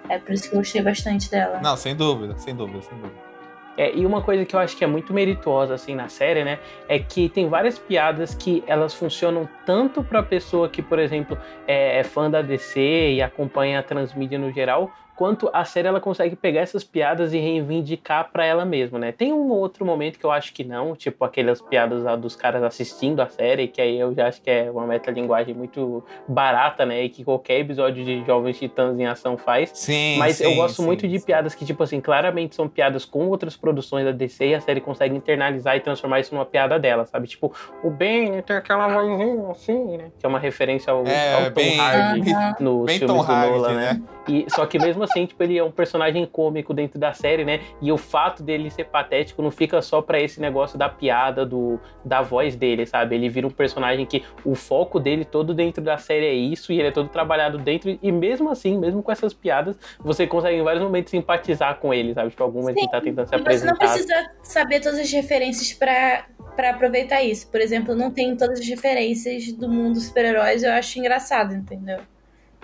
É por isso que eu gostei bastante dela. Não, sem dúvida, sem dúvida, sem dúvida. É, e uma coisa que eu acho que é muito merituosa assim na série, né, é que tem várias piadas que elas funcionam tanto para pessoa que, por exemplo, é, é fã da DC e acompanha a transmídia no geral, quanto a série ela consegue pegar essas piadas e reivindicar para ela mesma, né? Tem um outro momento que eu acho que não, tipo aquelas piadas dos caras assistindo a série, que aí eu já acho que é uma metalinguagem muito barata, né, e que qualquer episódio de Jovens Titãs em Ação faz. Sim, Mas eu sim, gosto sim, muito de piadas que, tipo assim, claramente são piadas com outras produções da DC e a série consegue internalizar e transformar isso numa piada dela, sabe? Tipo, o Ben tem aquela vozinha assim, né? Que é uma referência ao, É, ao Tom bem- Hardy nos Bem filmes Tom do Hardy, Nolan, né? né? E, só que mesmo assim, tipo, ele é um personagem cômico dentro da série, né? E o fato dele ser patético não fica só pra esse negócio da piada, do, da voz dele, sabe? Ele vira um personagem que o foco dele todo dentro da série é isso, e ele é todo trabalhado dentro, e mesmo assim, mesmo com essas piadas, você consegue em vários momentos simpatizar com ele, sabe? Tipo, algum momento Sim, ele tá tentando se E você não apresentar. precisa saber todas as referências pra, pra aproveitar isso. Por exemplo, não tem todas as referências do mundo dos super-heróis, eu acho engraçado, entendeu?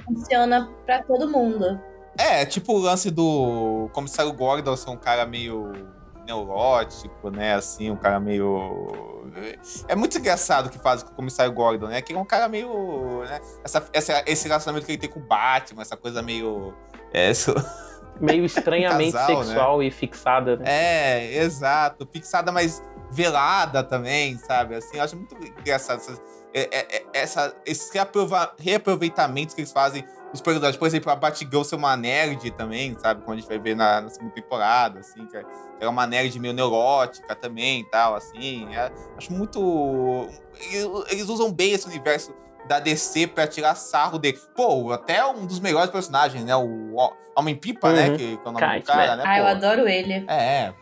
Funciona pra todo mundo. É, tipo o lance do comissário Gordon ser um cara meio neurótico, né? Assim, um cara meio. É muito engraçado o que faz com o comissário Gordon, né? Que é um cara meio. Né? Essa, essa- esse relacionamento que ele tem com o Batman, essa coisa meio. É, isso- Meio estranhamente Casal, né? sexual e fixada, né? é, exato. Fixada, mas velada também, sabe? Assim, eu acho muito engraçado é- é- é- essa, esses reaprova- reaproveitamentos que eles fazem dos personagens. Por exemplo, a Batgirl ser uma nerd também, sabe? Como a gente vai ver na, na segunda temporada, assim, que é- que é uma nerd meio neurótica também e tal, assim. É- acho muito... Eles usam bem esse universo da DC pra tirar sarro dele. Pô, até um dos melhores personagens, né? O Homem-Pipa, né? Uhum. Que, que é o nome Kite, do cara, né? né? Ah, eu pô? adoro ele. É,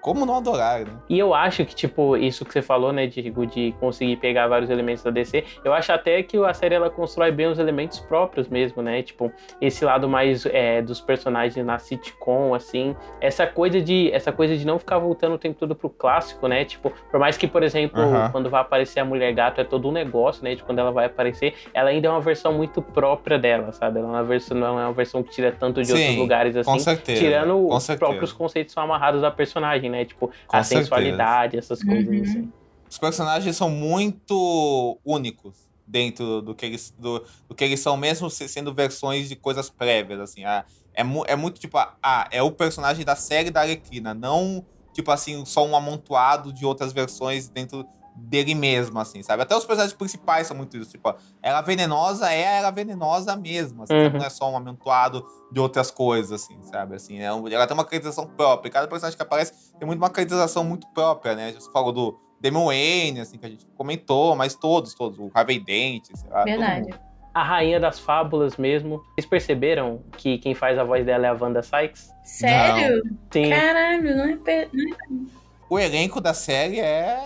como não adorar, né? E eu acho que, tipo, isso que você falou, né, Diego, de conseguir pegar vários elementos da DC, eu acho até que a série ela constrói bem os elementos próprios mesmo, né? Tipo, esse lado mais é, dos personagens na sitcom, assim, essa coisa de essa coisa de não ficar voltando o tempo todo pro clássico, né? Tipo, por mais que, por exemplo, quando vai aparecer a mulher gato é todo um negócio, né? De quando ela vai aparecer, ela ainda é uma versão muito própria dela, sabe? Ela é uma versão, não é uma versão que tira tanto de Sim, outros lugares assim. Com certeza. Tirando com os certeza. próprios conceitos que são amarrados da personagem, né? Tipo, Com a certeza. sensualidade, essas coisas Uhum. assim. Os personagens são muito únicos dentro do que eles, do, do que eles são, mesmo se- sendo versões de coisas prévias, assim. Ah, é, mu- é muito tipo, ah, é o personagem da série da Arlequina, não, tipo assim, só um amontoado de outras versões dentro dele mesmo, assim, sabe? Até os personagens principais são muito isso, tipo, ela venenosa é ela venenosa mesmo, assim, Uhum. não é só um amontoado de outras coisas, assim, sabe? Assim, é um- ela tem uma caracterização própria, cada personagem que aparece tem muito uma caracterização muito própria, né? Você falou do Damian Wayne, assim, que a gente comentou, mas todos, todos, o Harvey Dent, sei lá, Verdade. A rainha das fábulas mesmo. Vocês perceberam que quem faz a voz dela é a Wanda Sykes? Sério? Sim. Caralho, não é. pe- não é- O elenco da série é.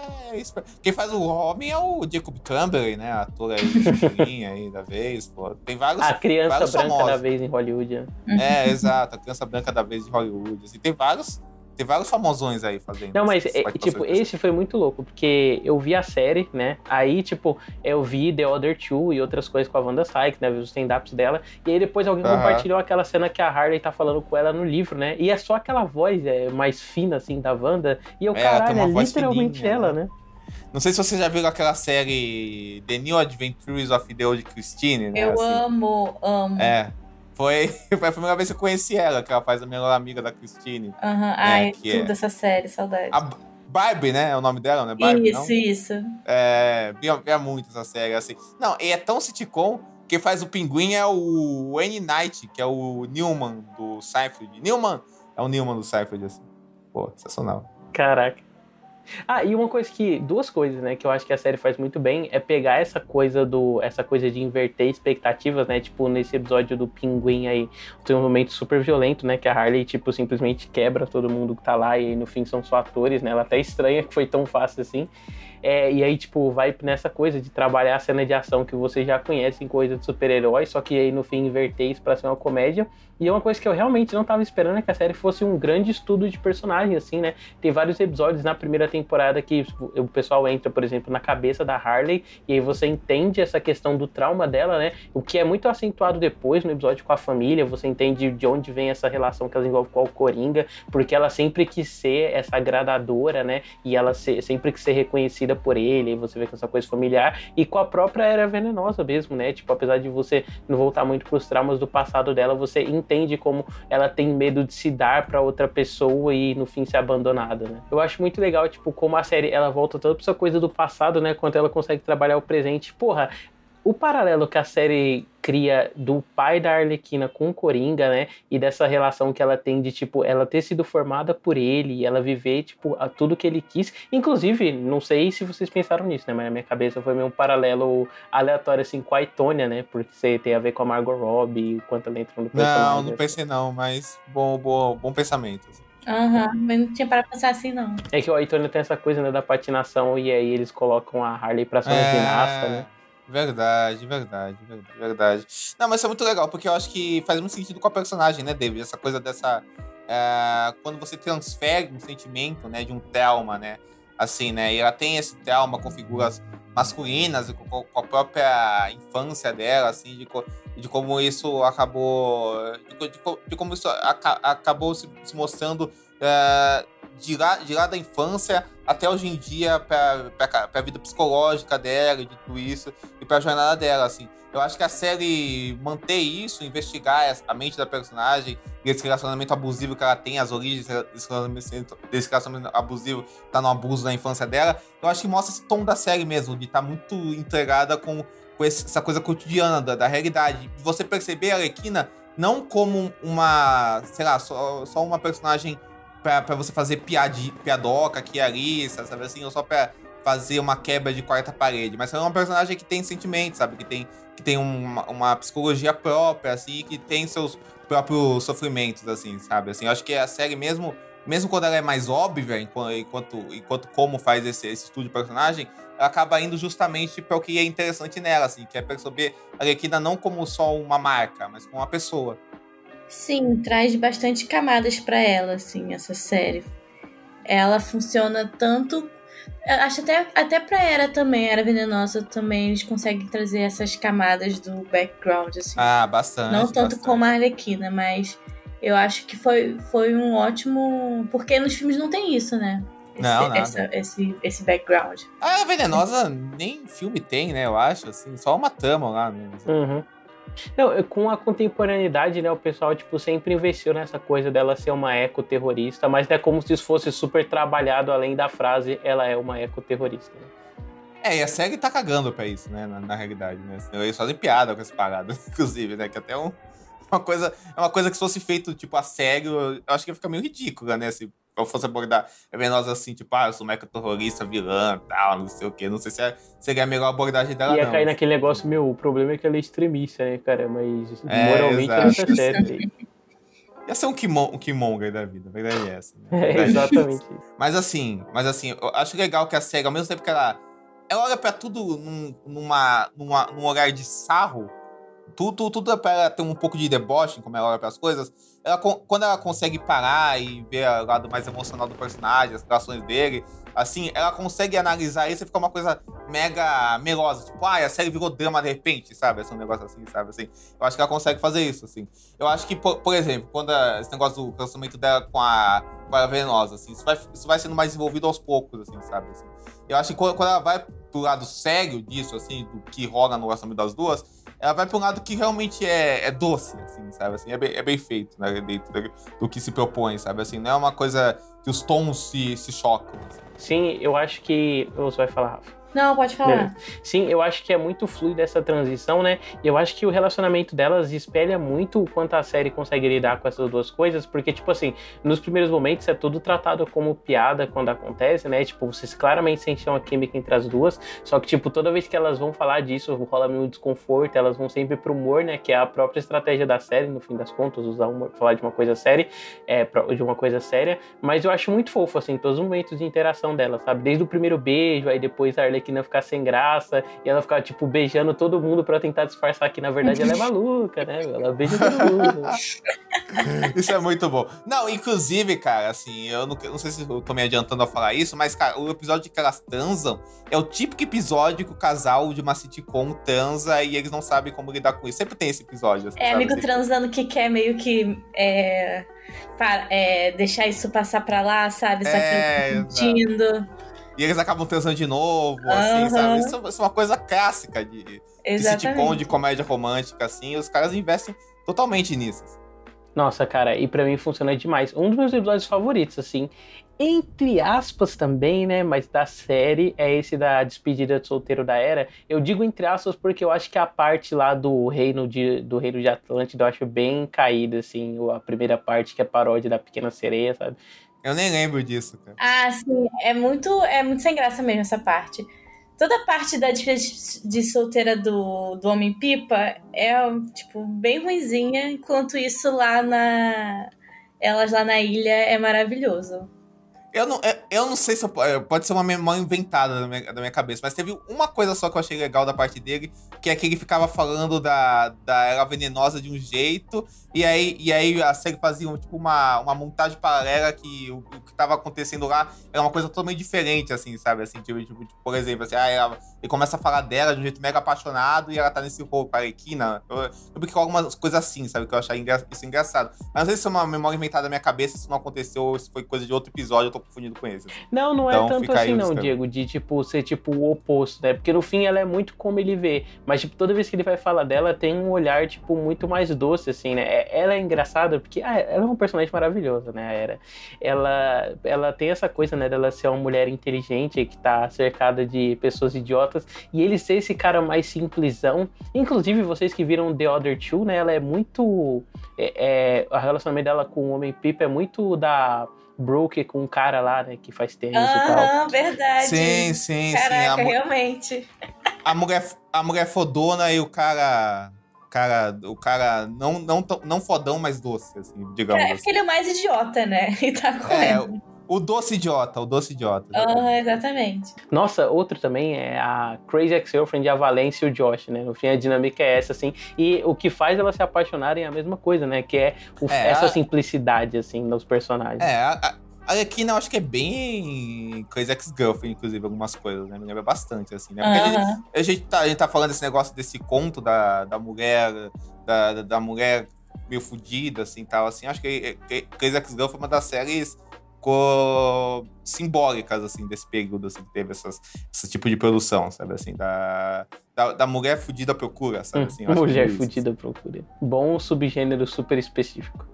Quem faz o Robin é o Jacob Campbell, né? Ator aí, aí da vez, pô. Tem vários. A criança vários branca famosos. da vez em Hollywood. né? É, exato, a criança branca da vez de Hollywood. Assim, tem vários. Tem vários famosões aí fazendo. Não, mas, é, tipo, esse foi muito louco, porque eu vi a série, né? Aí, tipo, eu vi The Other Two e outras coisas com a Wanda Sykes, né? Vi os stand-ups dela. E aí depois alguém compartilhou aquela cena que a Harley tá falando com ela no livro, né? E é só aquela voz é, mais fina, assim, da Wanda. E eu, É, caralho, uma é voz literalmente fininha, ela, né? né? Não sei se você já viu aquela série The New Adventures of the Old Christine, né? Eu assim. amo, amo. É. Foi, foi a primeira vez que eu conheci ela, que ela faz a melhor amiga da Christine. Aham. Ai, que tudo é. essa série, saudade. A Barbie, né? É o nome dela, né? Barbie, isso, não? isso. É, via, via muito essa série, assim. Não, e é tão sitcom quem faz o pinguim é o N. Knight, que é o Newman do Seinfeld. Newman é o Newman do Seinfeld, assim. Pô, sensacional. Caraca. Ah, e uma coisa que. Duas coisas, né, que eu acho que a série faz muito bem é pegar essa coisa do. essa coisa de inverter expectativas, né? Tipo, nesse episódio do Pinguim aí, tem um momento super violento, né? Que a Harley, tipo, simplesmente quebra todo mundo que tá lá e no fim são só atores, né? Ela até estranha que foi tão fácil assim. É, e aí, tipo, vai nessa coisa de trabalhar a cena de ação que você já conhece em coisa de super-herói, só que aí no fim inverter isso pra ser uma comédia. E é uma coisa que eu realmente não tava esperando é que a série fosse um grande estudo de personagem, assim, né? Tem vários episódios na primeira temporada que tipo, o pessoal entra, por exemplo, na cabeça da Harley e aí você entende essa questão do trauma dela, né? O que é muito acentuado depois no episódio com a família, você entende de onde vem essa relação que ela envolve com o Coringa, porque ela sempre quis ser essa agradadora, né? E ela se, sempre quis ser reconhecida por ele, você vê com essa coisa familiar, e com a própria Era Venenosa mesmo, né? Tipo, apesar de você não voltar muito pros traumas do passado dela, você entende como ela tem medo de se dar para outra pessoa e no fim ser abandonada, né? Eu acho muito legal, tipo, como a série ela volta tanto pra essa coisa do passado, né? Quanto ela consegue trabalhar o presente. Porra, o paralelo que a série cria do pai da Arlequina com o Coringa, né? E dessa relação que ela tem de, tipo, ela ter sido formada por ele e ela viver, tipo, a tudo que ele quis. Inclusive, não sei se vocês pensaram nisso, né? Mas na minha cabeça foi meio um paralelo aleatório, assim, com a Itônia, né? Porque você tem a ver com a Margot Robbie, o quanto ela entra no personagem. Não, não pensei não, mas bom, bom, bom pensamento. assim. Aham, mas não tinha parado pra pensar assim, não. É que o Itônia tem essa coisa, né, da patinação e aí eles colocam a Harley pra ser uma ginasta, né? Verdade, verdade, verdade. Não, mas isso é muito legal, porque eu acho que faz muito sentido com a personagem, né, David? Essa coisa dessa. é, quando você transfere um sentimento, né, de um Thelma, né? Assim, né? E ela tem esse Thelma com figuras masculinas, com, a própria infância dela, assim, de, co- de como isso acabou. De, de co- de como isso aca- acabou se, se mostrando é, de, lá, de lá da infância até hoje em dia para a vida psicológica dela e de tudo isso e para a jornada dela, assim. Eu acho que a série manter isso, investigar a mente da personagem e esse relacionamento abusivo que ela tem, as origens desse relacionamento, desse relacionamento abusivo, tá no abuso na infância dela, eu acho que mostra esse tom da série mesmo, de estar muito entregada com, com essa coisa cotidiana da, da realidade. De você perceber a Arlequina não como uma, sei lá, só, só uma personagem pra, pra você fazer piadi, piadoca aqui e ali, sabe assim, ou só pra fazer uma quebra de quarta parede, mas é uma personagem que tem sentimentos, sabe, que tem, que tem uma, uma psicologia própria, assim, que tem seus próprios sofrimentos, assim, sabe, assim, eu acho que a série mesmo, mesmo quando ela é mais óbvia, enquanto, enquanto, como faz esse, esse estudo de personagem, ela acaba indo justamente para o que é interessante nela, assim, que é perceber a Arlequina não como só uma marca, mas como uma pessoa. Sim, traz bastante camadas pra ela, assim, essa série. Ela funciona tanto. Eu Acho até, até pra Era também, Era Venenosa também, eles conseguem trazer essas camadas do background, assim. Ah, bastante. Não tanto bastante. como a Arlequina, mas eu acho que foi, foi um ótimo. Porque nos filmes não tem isso, né? Esse, Não, nada. essa- esse, esse background. A Venenosa nem filme tem, né? Eu acho, assim, só uma tama lá. Né? Uhum. Não, eu- com a contemporaneidade, né, o pessoal, tipo, sempre investiu nessa coisa dela ser uma ecoterrorista, mas é como se isso fosse super trabalhado além da frase, ela é uma ecoterrorista. né? É, e a série tá cagando pra isso, né? Na, na realidade, né? Eles fazem piada com essa parada, inclusive, né? Que até um, uma coisa. É uma coisa que se fosse feito, tipo, a sério, eu acho que ia ficar meio ridícula, né? Se eu fosse abordar a Venenosa assim, tipo, ah, eu sou uma ecoterrorista, vilã, tal, não sei o quê. Não sei se é- seria a melhor abordagem dela, Ia não. cair naquele negócio, meu, o problema é que ela é extremista, né, cara? Mas É, moralmente ela exato. tá certa. Ia ser um, Kimon, um Killmonger da vida, a verdade é essa. Né? É, exatamente. Mas assim, mas assim, eu acho legal que a SEGA, ao mesmo tempo que ela. Ela olha pra tudo num, numa, numa, num olhar de sarro. Tudo, tudo, é pra ela ter um pouco de deboche, como ela olha pras coisas. Ela, quando ela consegue parar e ver o lado mais emocional do personagem, as relações dele, assim, ela consegue analisar isso e fica uma coisa mega melosa. Tipo, ah, a série virou drama de repente, sabe? Esse é um negócio assim, sabe? Assim, eu acho que ela consegue fazer isso, assim. Eu acho que, por, por exemplo, quando a- esse negócio do relacionamento dela com a, com a venenosa, assim, isso vai, isso vai sendo mais desenvolvido aos poucos, assim, sabe? Assim. Eu acho que quando, quando ela vai pro lado sério disso, assim, do que rola no relacionamento das duas, ela vai pra um lado que realmente é, é doce, assim, sabe? Assim, é, bem, é bem feito, né? Dentro do, que se propõe, sabe? Assim, não é uma coisa que os tons se, se chocam. assim. Sim, eu acho que. Você vai falar, Rafa. Não, pode falar. Sim, eu acho que é muito fluida essa transição, né? Eu acho que o relacionamento delas espelha muito o quanto a série consegue lidar com essas duas coisas, porque, tipo assim, nos primeiros momentos é tudo tratado como piada quando acontece, né? Tipo, vocês claramente sentem uma química entre as duas, só que, tipo, toda vez que elas vão falar disso, rola meio desconforto, elas vão sempre pro humor, né? Que é a própria estratégia da série, no fim das contas, usar humor, falar de uma coisa séria, é, de uma coisa séria, mas eu acho muito fofo, assim, todos os momentos de interação dela, sabe? Desde o primeiro beijo, aí depois a Arlequina ficar sem graça e ela ficar, tipo, beijando todo mundo pra tentar disfarçar que, na verdade, ela é maluca, né? Ela beija todo mundo. Isso é muito bom. Não, inclusive, cara, assim, eu não, eu não sei se eu tô me adiantando a falar isso, mas, cara, o episódio que elas transam é o típico episódio que o casal de uma sitcom transa e eles não sabem como lidar com isso. Sempre tem esse episódio. Assim, É sabe? amigo transando que quer meio que é, pa- é, deixar isso passar pra lá, sabe? Só que É, não sentindo. E eles acabam transando de novo, assim, Aham. sabe? Isso, isso é uma coisa clássica de, de sitcom, de comédia romântica, assim, e os caras investem totalmente nisso. Nossa, cara, e pra mim funciona demais. Um dos meus episódios favoritos, assim, entre aspas também, né? Mas da série é esse da despedida de solteiro da Era. Eu digo entre aspas porque eu acho que a parte lá do reino de, do reino de Atlântida eu acho bem caída, assim, a primeira parte que é paródia da Pequena Sereia, sabe? Eu nem lembro disso, cara. Ah, sim. É muito, é muito sem graça mesmo essa parte. Toda a parte da despedida de solteira do, do Homem-Pipa é, tipo, bem ruinzinha, enquanto isso lá na... Elas lá na ilha é maravilhoso. Eu não, eu- eu não sei se eu- é, pode ser uma memória inventada da minha, da minha cabeça, mas teve uma coisa só que eu achei legal da parte dele, que é que ele ficava falando da, da ela venenosa de um jeito, e aí, e aí a série fazia tipo uma, uma montagem paralela que o, o que tava acontecendo lá era uma coisa totalmente diferente, assim, sabe? Assim, tipo, tipo, tipo, por exemplo, assim, ah, ela- ele começa a falar dela de um jeito mega apaixonado e ela tá nesse rolo com a Arlequina. Eu, eu com algumas coisas assim, sabe? Que eu achei engra- isso engraçado. Mas não sei se é uma memória inventada da minha cabeça, se não aconteceu, se foi coisa de outro episódio, eu tô confundindo com esse. assim. Não, não Então, é tanto assim, não. Diego, de tipo ser tipo o oposto, né? Porque no fim ela é muito como ele vê, mas tipo toda vez que ele vai falar dela tem um olhar tipo muito mais doce assim, né? É- Ela é engraçada porque ah, ela é uma personagem maravilhosa, né? A Era. Ela ela tem essa coisa, né, dela ser uma mulher inteligente que tá cercada de pessoas idiotas e ele ser esse cara mais simplesão. Inclusive vocês que viram The Other Two, né? Ela é muito é, é, o relacionamento dela com o Homem Pipa é muito da Brooke com o cara lá, né, que faz tênis e tal. Aham, verdade. Sim, sim, sim. Caraca, A, mu- realmente. a mulher, a mulher fodona e o cara. Cara, o cara não, não, não fodão, mas doce, assim, digamos É, assim. ele é o mais idiota, né? E tá É, correndo. O doce idiota, o doce idiota. Aham, exatamente. Nossa, outro também é a Crazy Ex-Girlfriend, a Valência e o Josh, né? No fim, a dinâmica é essa, assim. E o que faz elas se apaixonarem é a mesma coisa, né? Que é, o- É, essa a- simplicidade, assim, nos personagens. É, a, a a Arlequina eu acho que é bem Crazy Ex-Girlfriend, inclusive, algumas coisas, né? Me lembra bastante, assim, né? Porque a gente- a gente, tá, a gente tá falando desse negócio desse conto da, da mulher, da, da- mulher meio fudida, assim, tal, assim. Acho que eh, Crazy Ex-Girl foi uma das séries co- simbólicas, assim, desse período, assim, que teve essas, esse tipo de produção, sabe, assim, da, da, da mulher fudida à procura, sabe, assim. acho que Mulher é isso, fudida procura. Bom subgênero super específico.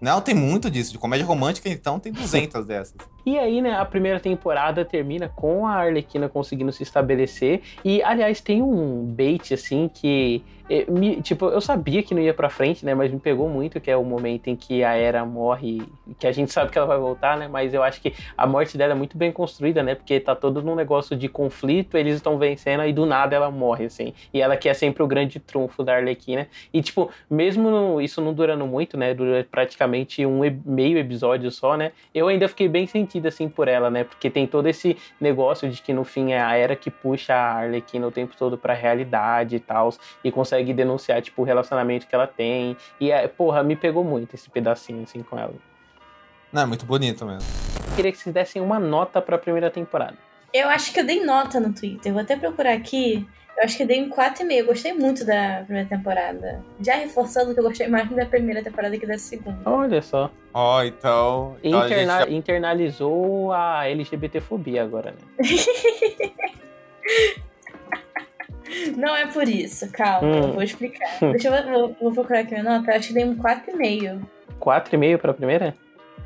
Não, tem muito disso. De comédia romântica, então, tem 200 dessas. E aí, né, a primeira temporada termina com a Arlequina conseguindo se estabelecer. E, aliás, tem um bait, assim, que. Me- tipo, eu sabia que não ia pra frente, né? Mas me pegou muito, que é o momento em que a Era morre. Que a gente sabe que ela vai voltar, né? Mas eu acho que a morte dela é muito bem construída, né? Porque tá todo num negócio de conflito, eles estão vencendo, e do nada ela morre, assim. E ela que é sempre o grande trunfo da Arlequina. E, tipo, mesmo no- isso não durando muito, né? Dura praticamente um e- meio episódio só, né? Eu ainda fiquei bem sentido, assim, por ela, né? Porque tem todo esse negócio de que no fim é a Era que puxa a Arlequina o tempo todo pra realidade e tal. E consegue denunciar, tipo, o relacionamento que ela tem. E, é, porra, me pegou muito esse pedacinho, assim, com ela. Não, é muito bonito mesmo. Queria que vocês dessem uma nota pra primeira temporada. Eu acho que eu dei nota no Twitter. Vou até procurar aqui. Eu acho que eu dei um 4,5. Gostei muito da primeira temporada. Já reforçando que eu gostei mais da primeira temporada que da segunda. Olha só. Ó, então... então a gente Interna- já- Internalizou a LGBTfobia agora, né? Não é por isso, calma, Hum. eu vou explicar. Deixa eu vou, vou procurar aqui minha nota. Eu acho que dei um 4,5. 4,5 pra primeira?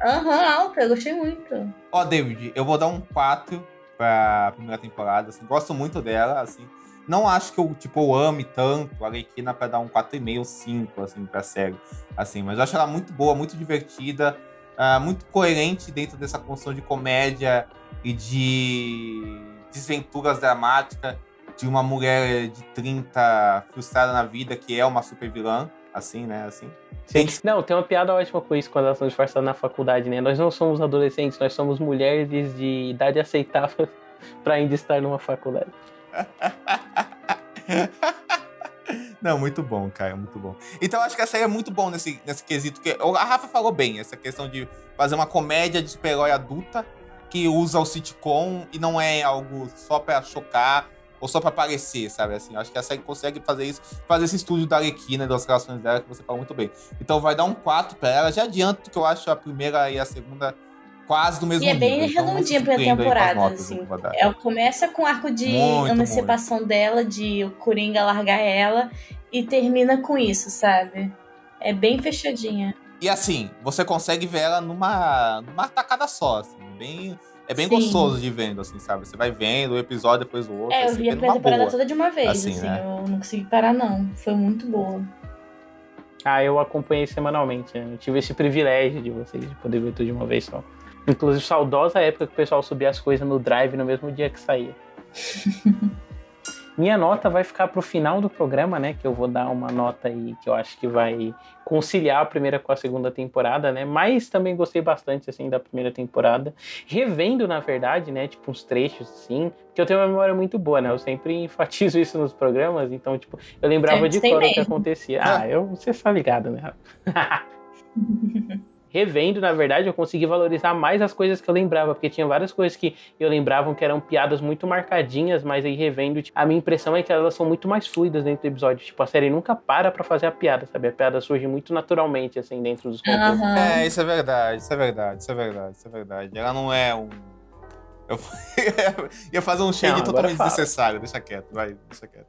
Aham, alta, eu gostei muito. Ó, David, eu vou dar um 4 pra primeira temporada, assim, gosto muito dela, assim. Não acho que eu, tipo, eu ame tanto a Arlequina pra dar um 4,5, 5, assim, pra série. Assim, mas eu acho ela muito boa, muito divertida, ah, muito coerente dentro dessa construção de comédia e de desventuras dramáticas de uma mulher de 30 frustrada na vida que é uma super vilã, assim, né, assim. Sim. Não, tem uma piada ótima com isso quando elas são disfarçadas na faculdade, né? Nós não somos adolescentes, nós somos mulheres de idade aceitável pra ainda estar numa faculdade. Não, muito bom, cara, muito bom. Então eu acho que essa aí é muito bom nesse, nesse quesito. Que, a Rafa falou bem, essa questão de fazer uma comédia de super-herói adulta que usa o sitcom e não é algo só pra chocar ou só pra aparecer, sabe? Assim, acho que a série consegue fazer isso, fazer esse estúdio da Arlequina, das relações dela, que você falou muito bem. Então vai dar um 4 pra ela. Já adianto que eu acho a primeira e a segunda quase do mesmo E é bem nível. Então, redondinha pra com as temporada, notas assim. dar. É, começa com o arco de Muito, emancipação dela, de o Coringa largar ela, e termina com isso, sabe? É bem fechadinha. E assim, você consegue ver ela numa, numa tacada só, assim, bem, é bem Sim. gostoso de vendo, assim, sabe? Você vai vendo um episódio depois do outro, É, eu vi a temporada boa. toda de uma vez, Assim, assim. né? Eu não consegui parar, não. Foi muito boa. Ah, eu acompanhei semanalmente. né? Eu tive esse privilégio de vocês de poder ver tudo de uma vez só. Inclusive, saudosa época que o pessoal subia as coisas no drive no mesmo dia que saía. Minha nota vai ficar pro final do programa, né? Que eu vou dar uma nota aí que eu acho que vai conciliar a primeira com a segunda temporada, né? Mas também gostei bastante, assim, da primeira temporada. Revendo, na verdade, né? Tipo, uns trechos, assim. Porque eu tenho uma memória muito boa, né? Eu sempre enfatizo isso nos programas. Então, tipo, eu lembrava de cor o que acontecia. Ah, eu, você tá ligado, né? Revendo, na verdade, eu consegui valorizar mais as coisas que eu lembrava, porque tinha várias coisas que eu lembrava que eram piadas muito marcadinhas, mas aí revendo, tipo, a minha impressão é que elas são muito mais fluidas dentro do episódio. Tipo, a série nunca para pra fazer a piada, sabe? A piada surge muito naturalmente, assim, dentro dos conteúdos. Aham. É, isso é verdade, isso é verdade, isso é verdade, isso é verdade. Ela não é um. Eu ia fazer um shade Não, totalmente fala. desnecessário, deixa quieto, vai, deixa quieto.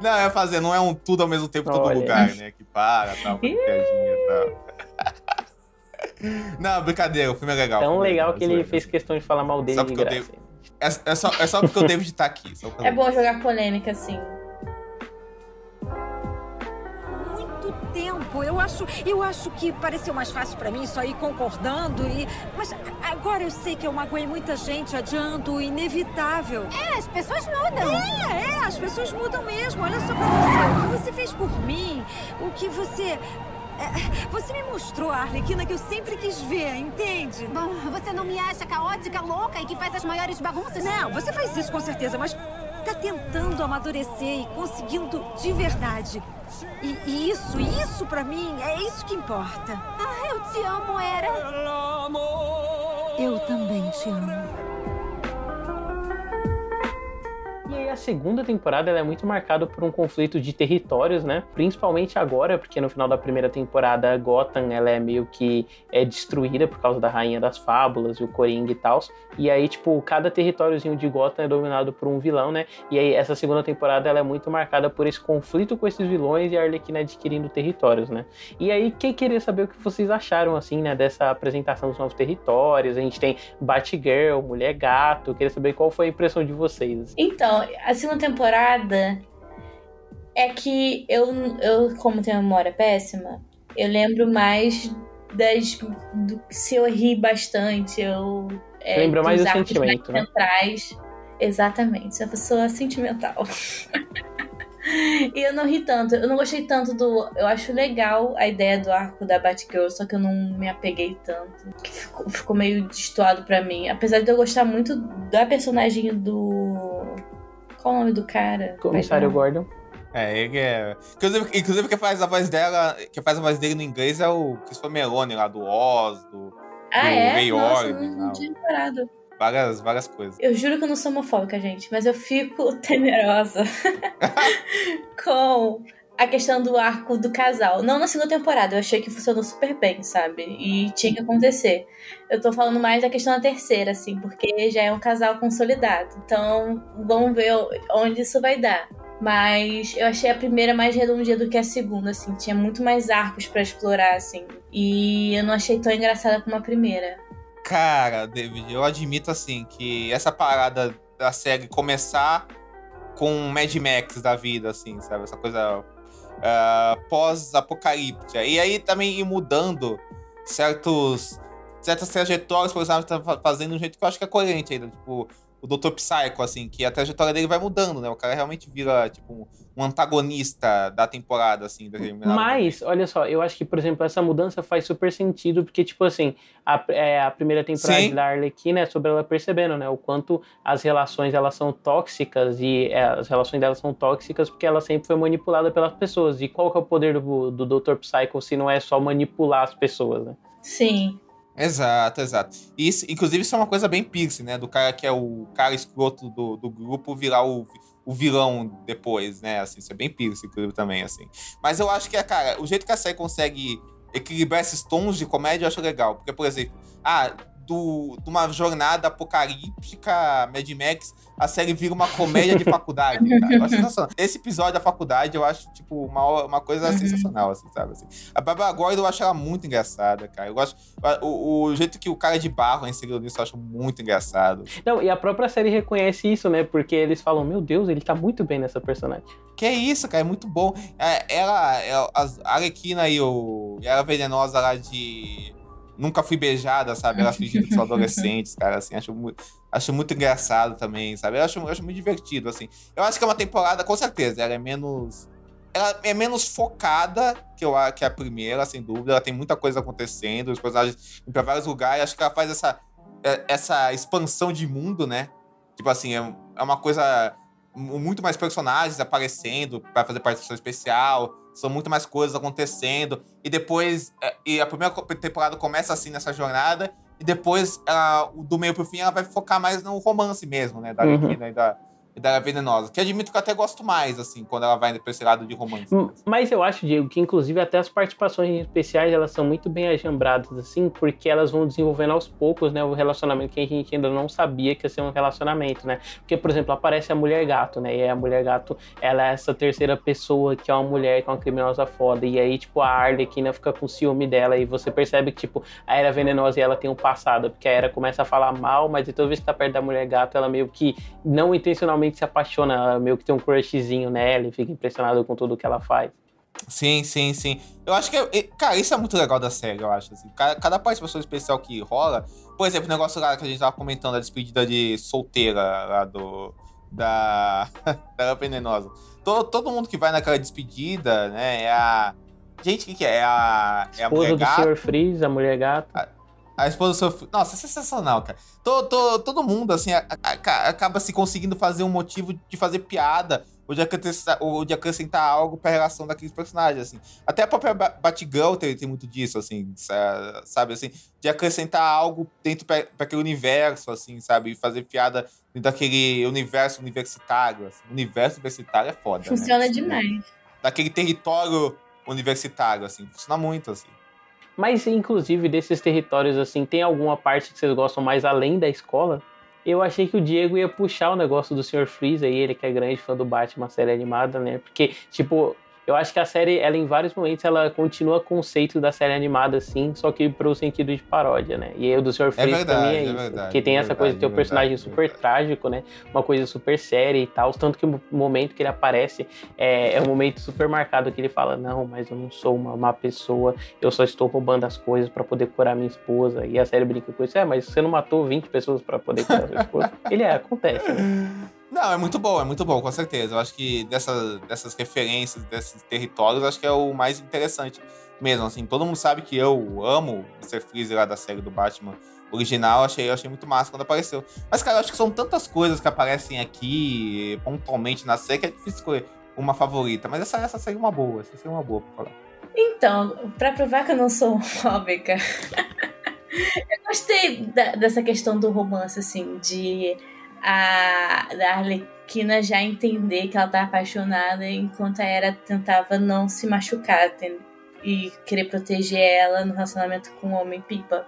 Não, eu ia fazer, não é um tudo ao mesmo tempo em todo Olha. lugar, né? Que para, tal, com piadinha e tal. Não, brincadeira, o filme é legal. Tão é legal que ele zoeira, fez questão de falar mal dele Só de porque eu graça. É, é só, é só porque o David tá aqui. É bom jogar polêmica, assim. Muito tempo. Eu acho, eu acho que pareceu mais fácil pra mim só ir concordando e, mas agora eu sei que eu magoei muita gente adiando o inevitável. É, as pessoas mudam. É, é, as pessoas mudam mesmo. Olha só pra você. O que você fez por mim, o que você é, você me mostrou a Arlequina que eu sempre quis ver, entende? Bom, você não me acha caótica, louca e que faz as maiores bagunças? Não, você faz isso com certeza, mas tá tentando amadurecer e conseguindo de verdade. E, e isso, isso pra mim, é isso que importa. Ah, eu te amo, Era. Eu também te amo. A segunda temporada é muito marcada por um conflito de territórios, né? Principalmente agora, porque no final da primeira temporada Gotham ela é meio que é destruída por causa da Rainha das Fábulas e o Coringa e tal. E aí, tipo, cada territóriozinho de Gotham é dominado por um vilão, né? E aí essa segunda temporada ela é muito marcada por esse conflito com esses vilões e a Arlequina adquirindo territórios, né? E aí, quem queria saber o que vocês acharam, assim, né? Dessa apresentação dos novos territórios. A gente tem Batgirl, Mulher Gato. Queria saber qual foi a impressão de vocês. assim. Então, a segunda temporada é que eu, eu como tenho memória péssima, eu lembro mais das. Do, se eu ri bastante, eu. É, Lembra mais do sentimento, mais né? centrais. Exatamente, sou uma pessoa sentimental. e eu não ri tanto, eu não gostei tanto do. Eu acho legal a ideia do arco da Batgirl, só que eu não me apeguei tanto. Ficou, ficou meio destoado pra mim. Apesar de eu gostar muito da personagem do. Qual o nome do cara? Comissário Gordon. É, ele é. Inclusive, inclusive quem faz a voz dela, quem faz a voz dele no inglês é o Christopher Meloni lá do Oz, do Ah, do é? Rei Nossa, não. não tinha parado. várias, várias coisas. Eu juro que eu não sou homofóbica, gente, mas eu fico temerosa com a questão do arco do casal. Não na segunda temporada, eu achei que funcionou super bem, sabe? E tinha que acontecer. Eu tô falando mais da questão da terceira, assim, porque já é um casal consolidado. Então, vamos ver onde isso vai dar. Mas eu achei a primeira mais redondinha do que a segunda, assim. Tinha muito mais arcos para explorar, assim. E eu não achei tão engraçada como a primeira. Cara, David, eu admito, assim, que essa parada da série começar com Mad Max da vida, assim, sabe? Essa coisa uh, pós-apocalíptica. E aí também ir mudando certos, certas trajetórias, por exemplo, tá fazendo de um jeito que eu acho que é coerente ainda. Tipo, o Dr. Psycho, assim, que a trajetória dele vai mudando, né? O cara realmente vira, tipo, um antagonista da temporada, assim. Mas, olha só, eu acho que, por exemplo, essa mudança faz super sentido, porque, tipo assim, a, é, a primeira temporada Sim. da Arlequina é sobre ela percebendo, né? O quanto as relações, elas são tóxicas, e é, as relações delas são tóxicas porque ela sempre foi manipulada pelas pessoas. E qual que é o poder do, do Dr. Psycho se não é só manipular as pessoas, né? Sim. Exato, exato. Isso, inclusive, isso é uma coisa bem Pierce, né? Do cara que é o cara escroto do, do grupo virar o, o vilão depois, né? Assim, isso é bem Pierce, inclusive, também, assim. Mas eu acho que, é, cara, o jeito que a série consegue equilibrar esses tons de comédia eu acho legal. Porque, por exemplo, ah, do, de uma jornada apocalíptica Mad Max, a série vira uma comédia de faculdade, cara. Eu acho sensacional. Esse episódio da faculdade eu acho, tipo, uma, uma coisa uhum. sensacional, assim, sabe? Assim. A Barbara Gordon eu acho ela muito engraçada, cara. Eu gosto. O, o jeito que o cara de barro é inserido nisso eu acho muito engraçado. Não, e a própria série reconhece isso, né? Porque eles falam, meu Deus, ele tá muito bem nessa personagem. Que é isso, cara, é muito bom. É, ela, ela, a Arlequina e o. E ela venenosa lá de nunca fui beijada, sabe? Elas fingindo que são adolescentes, cara, assim, acho muito, acho muito engraçado também, sabe? Eu acho, eu acho muito divertido, assim. Eu acho que é uma temporada, com certeza, ela é menos. Ela é menos focada que, eu, que a primeira, sem dúvida. Ela tem muita coisa acontecendo, os personagens vão pra vários lugares. Acho que ela faz essa, é, essa expansão de mundo, né? Tipo assim, é, é uma coisa. Muito mais personagens aparecendo para fazer participação especial são muito mais coisas acontecendo. E depois, é, e a primeira temporada começa assim nessa jornada, e depois, ela, do meio pro fim, ela vai focar mais no romance mesmo, né? Da uhum. e da, da Venenosa. Que admito que eu até gosto mais, assim, quando ela vai pra esse lado de romance. Hum, mas eu acho, Diego, que inclusive até as participações especiais, elas são muito bem ajambradas, assim, porque elas vão desenvolvendo aos poucos, né, o relacionamento que a gente ainda não sabia que ia ser um relacionamento, né? Porque, por exemplo, aparece a Mulher Gato, né? E a Mulher Gato, ela é essa terceira pessoa que é uma mulher, que é uma criminosa foda. E aí, tipo, a Arlequina fica com ciúme dela e você percebe que, tipo, a Era Venenosa e ela tem um passado, porque a Era começa a falar mal, mas toda vez que tá perto da Mulher Gato, ela meio que não intencionalmente se apaixona, meio que tem um crushzinho nela e fica impressionado com tudo que ela faz. Sim, sim, sim. Eu acho que, cara, isso é muito legal da série, eu acho. Assim. Cada, cada participação especial que rola. Por exemplo, o negócio lá que a gente tava comentando, a despedida de solteira lá do. Da. da Venenosa. Todo, todo mundo que vai naquela despedida, né, é a. Gente, o que, que é? É a. É a mulher do. Sr. Freeze, a mulher gato. A, a esposa do seu filho. Nossa, é sensacional, cara. Todo, todo, todo mundo, assim, a, a, acaba se conseguindo fazer um motivo de fazer piada ou de acrescentar, ou de acrescentar algo pra relação daqueles personagens, assim. Até a própria Batgirl tem, tem muito disso, assim, sabe, assim, de acrescentar algo dentro pra, pra aquele universo, assim, sabe, e fazer piada dentro daquele universo universitário, assim. O universo universitário é foda, né? Funciona né? demais. Daquele território universitário, assim, funciona muito, assim. Mas, inclusive, desses territórios, assim, tem alguma parte que vocês gostam mais além da escola? Eu achei que o Diego ia puxar o negócio do Sr. Freeze aí, ele que é grande fã do Batman, série animada, né? Porque, tipo, eu acho que a série, ela em vários momentos, ela continua conceito da série animada, assim, só que pro sentido de paródia, né? E o do Sr. Freeze é verdade, também é, é isso. Verdade, que tem é essa verdade, coisa de ter um personagem super trágico, né? Uma coisa super séria e tal. Tanto que o momento que ele aparece é, é um momento super marcado que ele fala: Não, mas eu não sou uma má pessoa, eu só estou roubando as coisas para poder curar minha esposa. E a série brinca com isso: É, mas você não matou 20 pessoas para poder curar sua esposa? ele é, acontece, né? Não, é muito bom, é muito bom, com certeza. Eu acho que dessa, dessas referências, desses territórios, acho que é o mais interessante mesmo. Assim, todo mundo sabe que eu amo o Mr. Freeze lá da série do Batman original, achei, eu achei muito massa quando apareceu. Mas, cara, eu acho que são tantas coisas que aparecem aqui pontualmente na série que é difícil escolher uma favorita. Mas essa, essa seria uma boa, essa seria uma boa pra falar. Então, pra provar que eu não sou homofóbica, eu gostei da, dessa questão do romance, assim, de a da Arlequina já entender que ela tá apaixonada enquanto a Era tentava não se machucar e querer proteger ela no relacionamento com o Homem Pipa.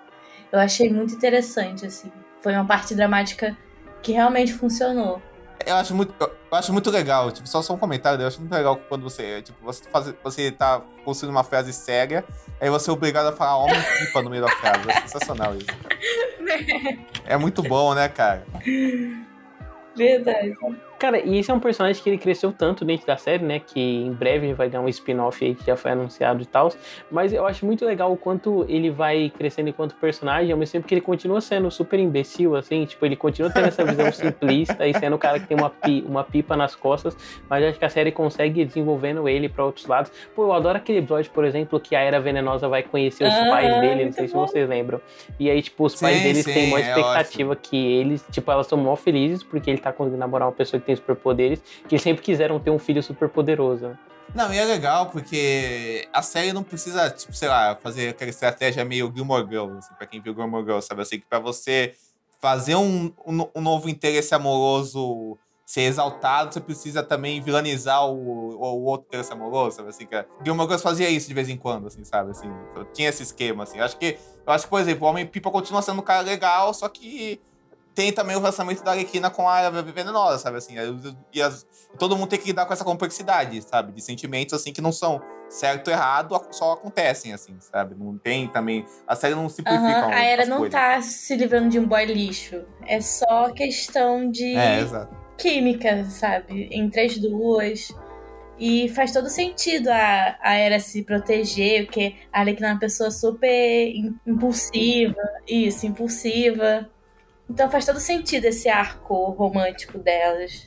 Eu achei muito interessante, assim. Foi uma parte dramática que realmente funcionou. Eu acho muito, eu acho muito legal, tipo, só, só um comentário, eu acho muito legal quando você, tipo, você, faz, você tá construindo uma frase séria, aí você é obrigado a falar homem pipa no meio da frase. É sensacional isso. É muito bom, né, cara? Verdade. Cara, e esse é um personagem que ele cresceu tanto dentro da série, né? Que em breve vai ganhar um spin-off aí que já foi anunciado e tal. Mas eu acho muito legal o quanto ele vai crescendo enquanto personagem, ao mesmo tempo que ele continua sendo super imbecil, assim. Tipo, ele continua tendo essa visão simplista e sendo o cara que tem uma, pi, uma pipa nas costas. Mas acho que a série consegue ir desenvolvendo ele para outros lados. Pô, eu adoro aquele episódio, por exemplo, que a Era Venenosa vai conhecer os Ah, pais dele. Não sei se bom. vocês lembram. E aí, tipo, os pais Sim, deles sim, têm uma é expectativa que eles, tipo, elas estão mó felizes porque ele tá conseguindo namorar uma pessoa que tem superpoderes, que sempre quiseram ter um filho superpoderoso. né? Não, e é legal porque a série não precisa, tipo, sei lá, fazer aquela estratégia meio Gilmore Girls, assim, pra quem viu Gilmore Girls, sabe? Assim, que pra você fazer um, um, um novo interesse amoroso ser exaltado, você precisa também vilanizar o, o, o outro interesse amoroso, sabe? Assim, que a Gilmore Girls fazia isso de vez em quando, assim, sabe? Assim, tinha esse esquema, assim. Eu acho que, eu acho que, por exemplo, o Homem-Pipa continua sendo um cara legal, só que tem também o relacionamento da Arlequina com a Venenosa, sabe? Assim, e as- todo mundo tem que lidar com essa complexidade, sabe? De sentimentos, assim, que não são certo ou errado, só acontecem, assim, sabe? Não tem também... A série não simplifica Aham, A Era não coisas. tá se livrando de um boy lixo. É só questão de É, química, sabe? Entre as duas. E faz todo sentido a, a Era se proteger, porque a Arlequina é uma pessoa super im- impulsiva. Isso, impulsiva. Então faz todo sentido esse arco romântico delas.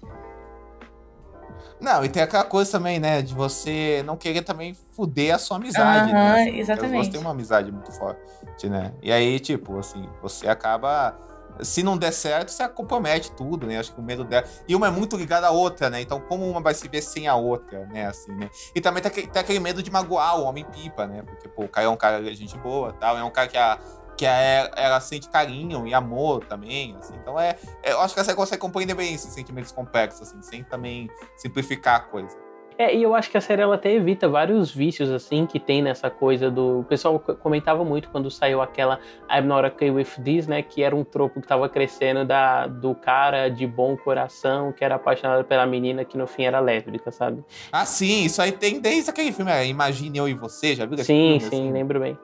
Não, e tem aquela coisa também, né? De você não querer também fuder a sua amizade, né? Assim, porque exatamente. Duas têm uma amizade muito forte, né? E aí, tipo, assim, você acaba... Se não der certo, você compromete tudo, né? Acho que o medo dela... E uma é muito ligada à outra, né? Então, como uma vai se ver sem a outra, né? Assim, né? E também tem aquele, tem aquele medo de magoar o Homem-Pipa, né? Porque, pô, o cara é um cara de gente boa tal. É um cara que a... Que a, ela sente carinho e amor também, assim. Então, é, é- eu acho que você consegue compreender bem esses sentimentos complexos, assim, sem também simplificar a coisa. É, e eu acho que a série ela até evita vários vícios, assim, que tem nessa coisa do. O pessoal co- comentava muito quando saiu aquela I'm Not Okay With This, né? Que era um tropo que tava crescendo da, do cara de bom coração, que era apaixonado pela menina, que no fim era lésbica, sabe? Ah, sim, isso aí tem desde aquele filme, é, Imagine Eu e Você, já viu Sim, filme? sim, assim? lembro bem.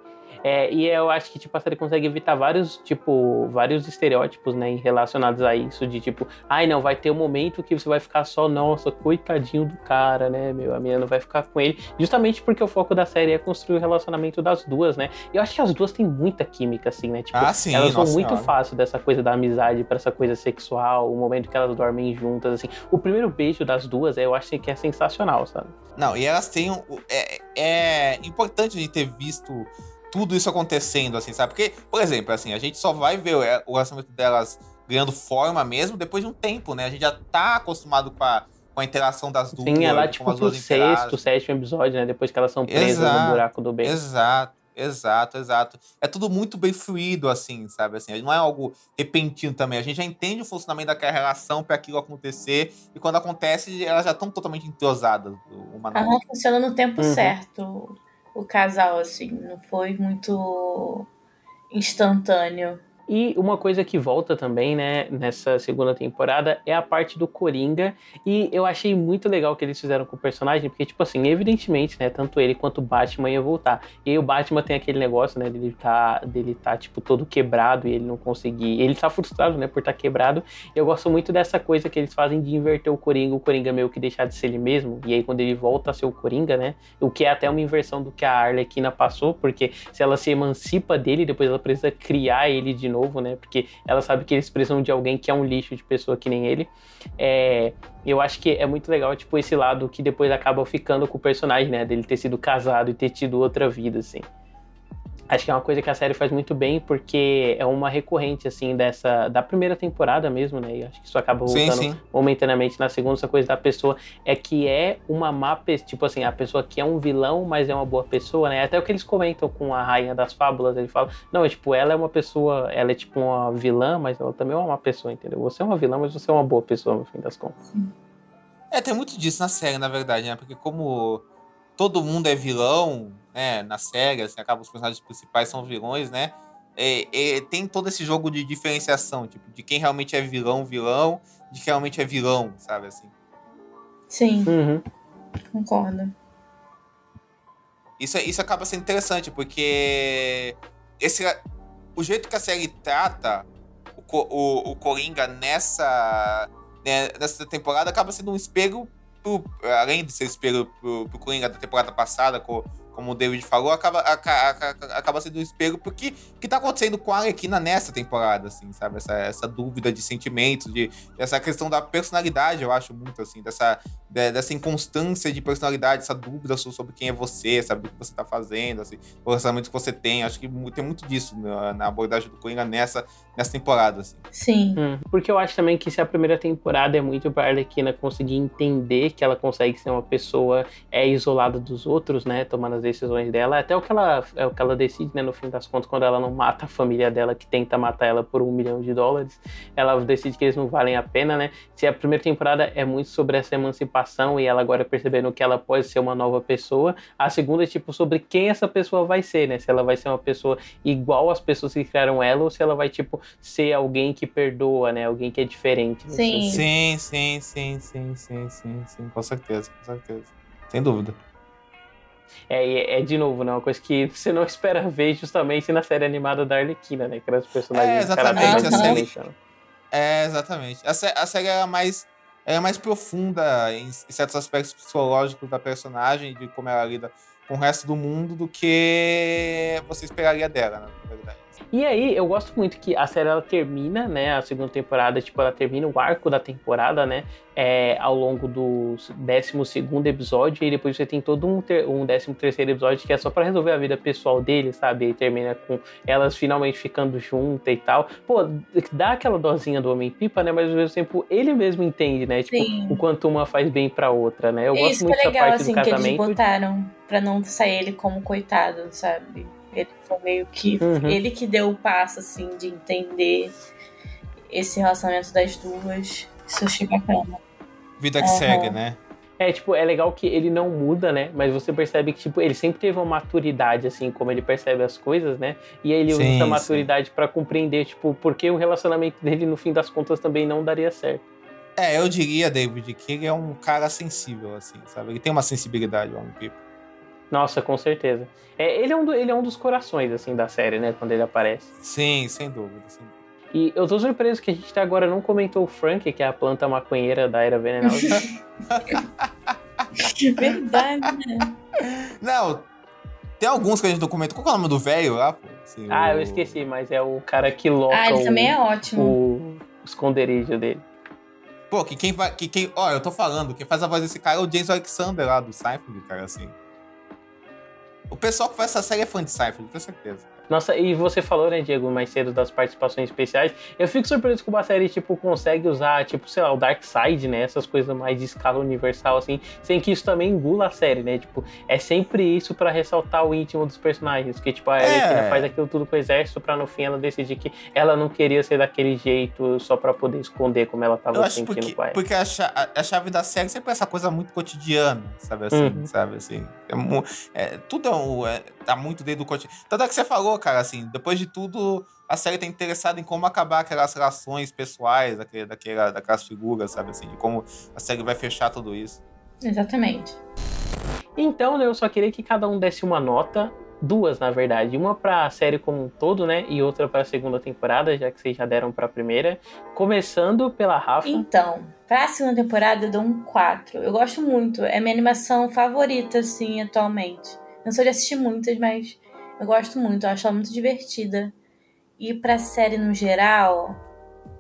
É, e eu acho que tipo, a série consegue evitar vários, tipo, vários estereótipos, né, relacionados a isso, de tipo, ai não, vai ter um momento que você vai ficar só, nossa, coitadinho do cara, né, meu, a menina não vai ficar com ele, justamente porque o foco da série é construir o relacionamento das duas, né, e eu acho que as duas têm muita química, assim, né, tipo, Ah, sim, elas vão nossa muito senhora. fácil dessa coisa da amizade pra essa coisa sexual, o momento que elas dormem juntas, assim, o primeiro beijo das duas, eu acho que é sensacional, sabe? Não, e elas têm. É, é importante a gente ter visto tudo isso acontecendo, assim, sabe? Porque, por exemplo, assim, a gente só vai ver o o relacionamento delas ganhando forma mesmo depois de um tempo, né? A gente já tá acostumado com a, com a interação das duas. Sim, é lá como tipo duas sexto, sétimo episódio, né, depois que elas são presas no Exato, buraco do bem. Exato, exato, exato. É tudo muito bem fluido, assim, sabe? Assim, não é algo repentino também. A gente já entende o funcionamento daquela relação para aquilo acontecer. E quando acontece, elas já estão totalmente entrosadas uma Aham, funciona no tempo Uhum. certo o casal, assim. Não foi muito instantâneo. E uma coisa que volta também, né, nessa segunda temporada é a parte do Coringa. E eu achei muito legal o que eles fizeram com o personagem, porque, tipo assim, evidentemente, né, tanto ele quanto o Batman ia voltar. E aí o Batman tem aquele negócio, né, dele tá, dele tá, tipo, todo quebrado e ele não conseguir. Ele tá frustrado, né, por estar quebrado. Eu gosto muito dessa coisa que eles fazem de inverter o Coringa, o Coringa meio que deixar de ser ele mesmo. E aí quando ele volta a ser o Coringa, né, o que é até uma inversão do que a Arlequina passou, porque se ela se emancipa dele, depois ela precisa criar ele de novo, né? Porque ela sabe que eles precisam de alguém que é um lixo de pessoa que nem ele. É, eu acho que é muito legal, tipo, esse lado que depois acaba ficando com o personagem, né? Dele ter sido casado e ter tido outra vida, assim. Acho que é uma coisa que a série faz muito bem, porque é uma recorrente, assim, dessa. da primeira temporada mesmo, né? E acho que isso acaba voltando sim. momentaneamente na segunda, essa coisa da pessoa é que é uma má pessoa, tipo assim, a pessoa que é um vilão, mas é uma boa pessoa, né? Até o que eles comentam com a rainha das fábulas, ele fala, não, é tipo, ela é uma pessoa, ela é tipo uma vilã, mas ela também é uma má pessoa, entendeu? Você é uma vilã, mas você é uma boa pessoa, no fim das contas. É, tem muito disso na série, na verdade, né? Porque como todo mundo é vilão, né? Na série, assim, acaba os personagens principais são vilões, né? É, é, tem todo esse jogo de diferenciação, tipo, de quem realmente é vilão, vilão, de que realmente é vilão, sabe assim. Sim, Uhum. concordo. Isso, isso acaba sendo interessante, porque esse, o jeito que a série trata o, o, o Coringa nessa, né, nessa temporada acaba sendo um espelho, pro, além de ser espelho pro, pro Coringa da temporada passada, co- como o David falou, acaba, aca- aca- acaba sendo um espelho porque que tá acontecendo com a Arlequina nessa temporada, assim, sabe? Essa, essa dúvida de sentimentos, de, essa questão da personalidade, eu acho muito, assim, dessa, de- dessa inconstância de personalidade, essa dúvida so- sobre quem é você, sabe? O que você tá fazendo, assim, o relacionamento que você tem. Acho que tem muito disso na, na abordagem do Coringa nessa, nessa temporada, assim. Sim. Hum, Porque eu acho também que se a primeira temporada é muito pra Arlequina conseguir entender que ela consegue ser uma pessoa é isolada dos outros, né? Tomando as decisões dela. Até o que ela, é o que ela decide, né? No fim das contas, quando ela não mata a família dela, que tenta matar ela por um milhão de dólares, ela decide que eles não valem a pena, né? Se a primeira temporada é muito sobre essa emancipação e ela agora percebendo que ela pode ser uma nova pessoa, a segunda é tipo sobre quem essa pessoa vai ser, né? Se ela vai ser uma pessoa igual às pessoas que criaram ela ou se ela vai, tipo, ser alguém que perdoa, né? Alguém que é diferente. nesse Sim. Sim, sim, sim, sim, sim, sim, sim, com certeza, com certeza. Sem dúvida. É, e é, de novo, né? Uma coisa que você não espera ver justamente na série animada da Arlequina, né? Que eram os personagens É, exatamente, caráter a série-? É, exatamente. A, sé- a série era mais, era mais profunda em, em certos aspectos psicológicos da personagem, de como ela lida com o resto do mundo, do que você esperaria dela, né, na verdade. E aí, eu gosto muito que a série ela termina, né? A segunda temporada, tipo, ela termina o arco da temporada, né? É, ao longo do 12 episódio, e depois você tem todo um, ter, um 13 episódio que é só pra resolver a vida pessoal dele, sabe? E termina com elas finalmente ficando juntas e tal. Pô, dá aquela dosinha do Homem-Pipa, né? Mas ao mesmo tempo ele mesmo entende, né? Tipo, Sim. o quanto uma faz bem pra outra, né? Eu E gosto isso muito dessa legal, parte assim, do que eles casamento. botaram pra não sair ele como coitado, sabe? Ele foi meio que. Uhum. Ele que deu o passo, assim, de entender esse relacionamento das duas. Isso eu achei bacana. Vida que Aham. segue, né? É, tipo, é legal que ele não muda, né? Mas você percebe que, tipo, ele sempre teve uma maturidade, assim, como ele percebe as coisas, né? E aí ele usa Sim, essa sim. maturidade pra compreender, tipo, porque o relacionamento dele, no fim das contas, também não daria certo. É, eu diria, David, que ele é um cara sensível, assim, sabe? Ele tem uma sensibilidade, o Homem-Pipa. Nossa, com certeza. É, ele, é um do- ele é um dos corações, assim, da série, né? Quando ele aparece. Sim, sem dúvida, sem dúvida. E eu tô surpreso que a gente até agora não comentou o Frank, que é a planta maconheira da Era Venenosa. Verdade, né? Não, tem alguns que a gente não comentou. Qual que é o nome do velho lá? Assim, ah, o- eu esqueci, mas é o cara que loca Ah, ele o, também é ótimo. o esconderijo dele. Pô, que quem vai. Que quem, ó, eu tô falando, quem faz a voz desse cara é o James Alexander lá do Seinfeld, cara, assim. O pessoal que faz essa série é fã de Seinfeld, tenho certeza. Nossa, e você falou, né, Diego, mais cedo das participações especiais. Eu fico surpreso que uma série, tipo, consegue usar, tipo, sei lá, o Dark Side, né? Essas coisas mais de escala universal, assim, sem que isso também engula a série, né? Tipo, é sempre isso pra ressaltar o íntimo dos personagens. Que, tipo, a É. Arlequina faz aquilo tudo com o exército pra no fim ela decidir que ela não queria ser daquele jeito só pra poder esconder como ela tava sentindo porque, com ela. porque a, cha- a- a chave da série sempre é essa coisa muito cotidiana, sabe assim, Uhum. sabe assim. É é, tudo é, um, é, tá muito dentro do cotidiano. Tanto é que você falou, cara, assim, depois de tudo, a série tá interessada em como acabar aquelas relações pessoais daquele, daquela, daquelas figuras, sabe assim, de como a série vai fechar tudo isso. Exatamente. Então, né, eu só queria que cada um desse uma nota, duas na verdade, uma pra série como um todo, né, e outra pra segunda temporada, já que vocês já deram pra primeira. Começando pela Rafa. Então, pra segunda temporada eu dou um 4. Eu gosto muito. É minha animação favorita, assim, atualmente. Não sou de assistir muitas, mas eu gosto muito. Eu acho ela muito divertida. E pra série no geral,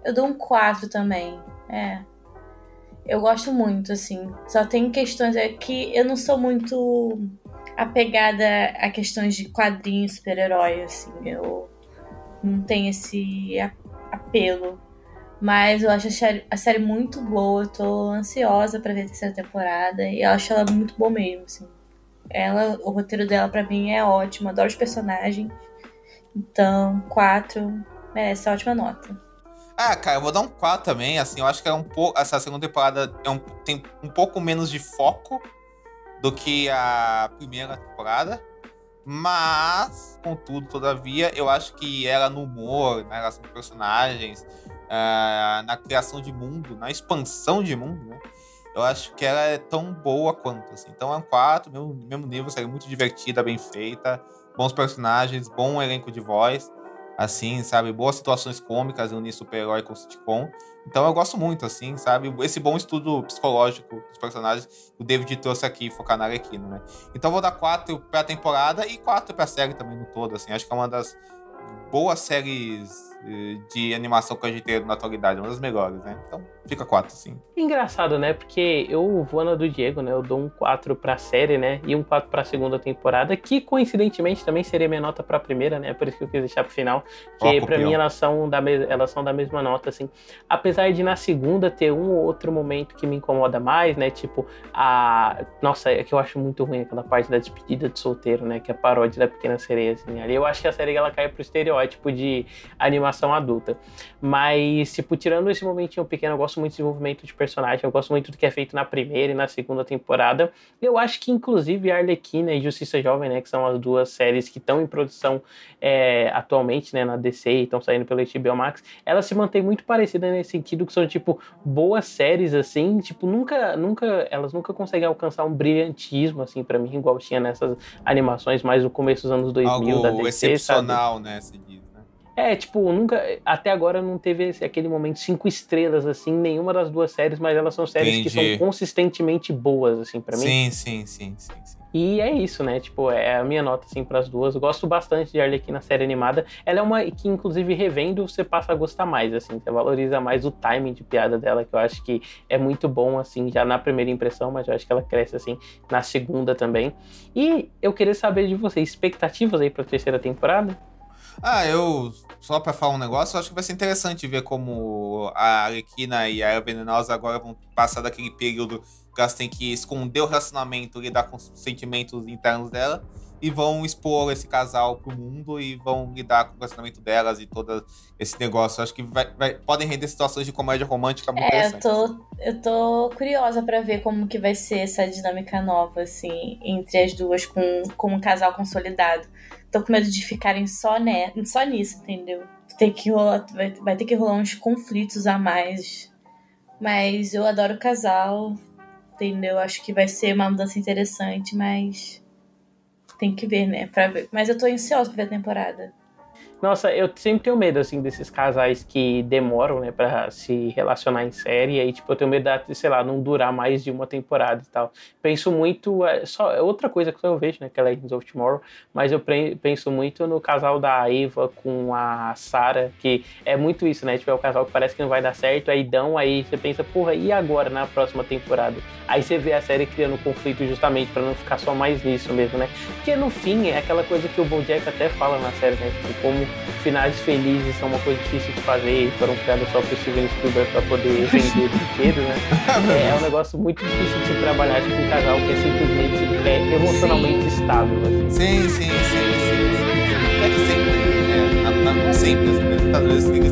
eu dou um 4 também. É. Eu gosto muito, assim. Só tem questões. É que eu não sou muito apegada a questões de quadrinhos, super-herói, assim. Eu não tenho esse apelo. Mas eu acho a série, muito boa. Eu tô ansiosa pra ver a terceira temporada. E eu acho ela muito boa mesmo, assim. Ela, o roteiro dela pra mim é ótimo. Adoro os personagens. Então, 4 merece ótima nota. Ah, cara, eu vou dar um 4 também, assim, eu acho que é um pouco, essa segunda temporada é um, tem um pouco menos de foco do que a primeira temporada, mas, contudo, todavia, eu acho que ela no humor, na relação com personagens, uh, na criação de mundo, na expansão de mundo, né? Eu acho que ela é tão boa quanto, assim. Então é um 4, mesmo, mesmo nível, série muito divertida, bem feita, bons personagens, bom elenco de voz, assim, sabe? Boas situações cômicas, unir super-herói com sitcom. Então eu gosto muito, assim, sabe? Esse bom estudo psicológico dos personagens que o David trouxe aqui, focar na Arlequina, né? Então vou dar 4 pra temporada e 4 pra série também no todo, assim. Acho que é uma das boas séries de animação que a gente tem na atualidade, uma das melhores, né? Então, fica 4, sim. Engraçado, né? Porque eu vou na do Diego, né? Eu dou um 4 pra série, né? E um 4 pra segunda temporada, que coincidentemente também seria minha nota pra primeira, né? Por isso que eu quis deixar pro final. Que oh, pra mim elas são, da elas são da mesma nota, assim. Apesar de na segunda ter um ou outro momento que me incomoda mais, né? Tipo, a. Nossa, é que eu acho muito ruim aquela parte da despedida de solteiro, né? Que é a paródia da Pequena Sereia, assim. Ali eu acho que a série ela cai pro estereótipo de animação animação adulta. Mas, tipo, tirando esse momentinho pequeno, eu gosto muito do desenvolvimento de personagem, eu gosto muito do que é feito na primeira e na segunda temporada. Eu acho que, inclusive, Arlequina e Justiça Jovem, né, que são as duas séries que estão em produção é, atualmente, né, na DC e estão saindo pelo HBO Max, elas se mantêm muito parecidas nesse sentido, que são, tipo, boas séries, assim, tipo, nunca, nunca, elas nunca conseguem alcançar um brilhantismo, assim, para mim, igual tinha nessas animações mais no começo dos anos 2000 Algo da DC, excepcional, sabe? né, se diz. É, tipo, nunca. Até agora não teve esse, aquele momento cinco estrelas, assim, nenhuma das duas séries, mas elas são séries Entendi. que são consistentemente boas, assim, para mim. Sim, sim, sim, sim, sim. E é isso, né? Tipo, é a minha nota, assim, pras duas. Eu gosto bastante de Arlequina série animada. Ela é uma que, inclusive, revendo, você passa a gostar mais, assim. Você valoriza mais o timing de piada dela, que eu acho que é muito bom, assim, já na primeira impressão, mas eu acho que ela cresce, assim, na segunda também. E eu queria saber de vocês, expectativas aí pra terceira temporada? Ah, eu. Só pra falar um negócio, eu acho que vai ser interessante ver como a Arlequina e a Era Venenosa agora vão passar daquele período que elas têm que esconder o relacionamento, lidar com os sentimentos internos dela, e vão expor esse casal pro mundo e vão lidar com o relacionamento delas e todo esse negócio. Acho que vai, vai, podem render situações de comédia romântica muito É, eu tô, eu tô curiosa para ver como que vai ser essa dinâmica nova, assim, entre as duas, com, com um casal consolidado tô com medo de ficarem só, né, só nisso, entendeu? Tem que rolar, vai, vai ter que rolar uns conflitos a mais. Mas eu adoro o casal, entendeu? Acho que vai ser uma mudança interessante, mas tem que ver, né? Pra ver. Mas eu tô ansiosa pra ver a temporada. Nossa, eu sempre tenho medo, assim, desses casais que demoram, né, pra se relacionar em série. E aí, tipo, eu tenho medo de, sei lá, não durar mais de uma temporada e tal. Penso muito. É, só, é outra coisa que eu vejo, né, que é Legends of Tomorrow. Mas eu penso muito no casal da Eva com a Sarah, que é muito isso, né? Tipo, é o casal que parece que não vai dar certo. Aí dão, aí você pensa, porra, e agora na próxima temporada? Aí você vê a série criando conflito justamente para não ficar só mais nisso mesmo, né? Porque no fim é aquela coisa que o Bojack até fala na série, né? Tipo, como finais felizes são uma coisa difícil de fazer e foram criados só para Steven Spielberg para poder vender brinquedos, né? É, é, um negócio muito difícil de se trabalhar tipo um casal que é simplesmente é, emocionalmente sim. estável. Assim. Sim, sim, sim, sim, sim. É que sempre, é, não, sempre, assim, muitas vezes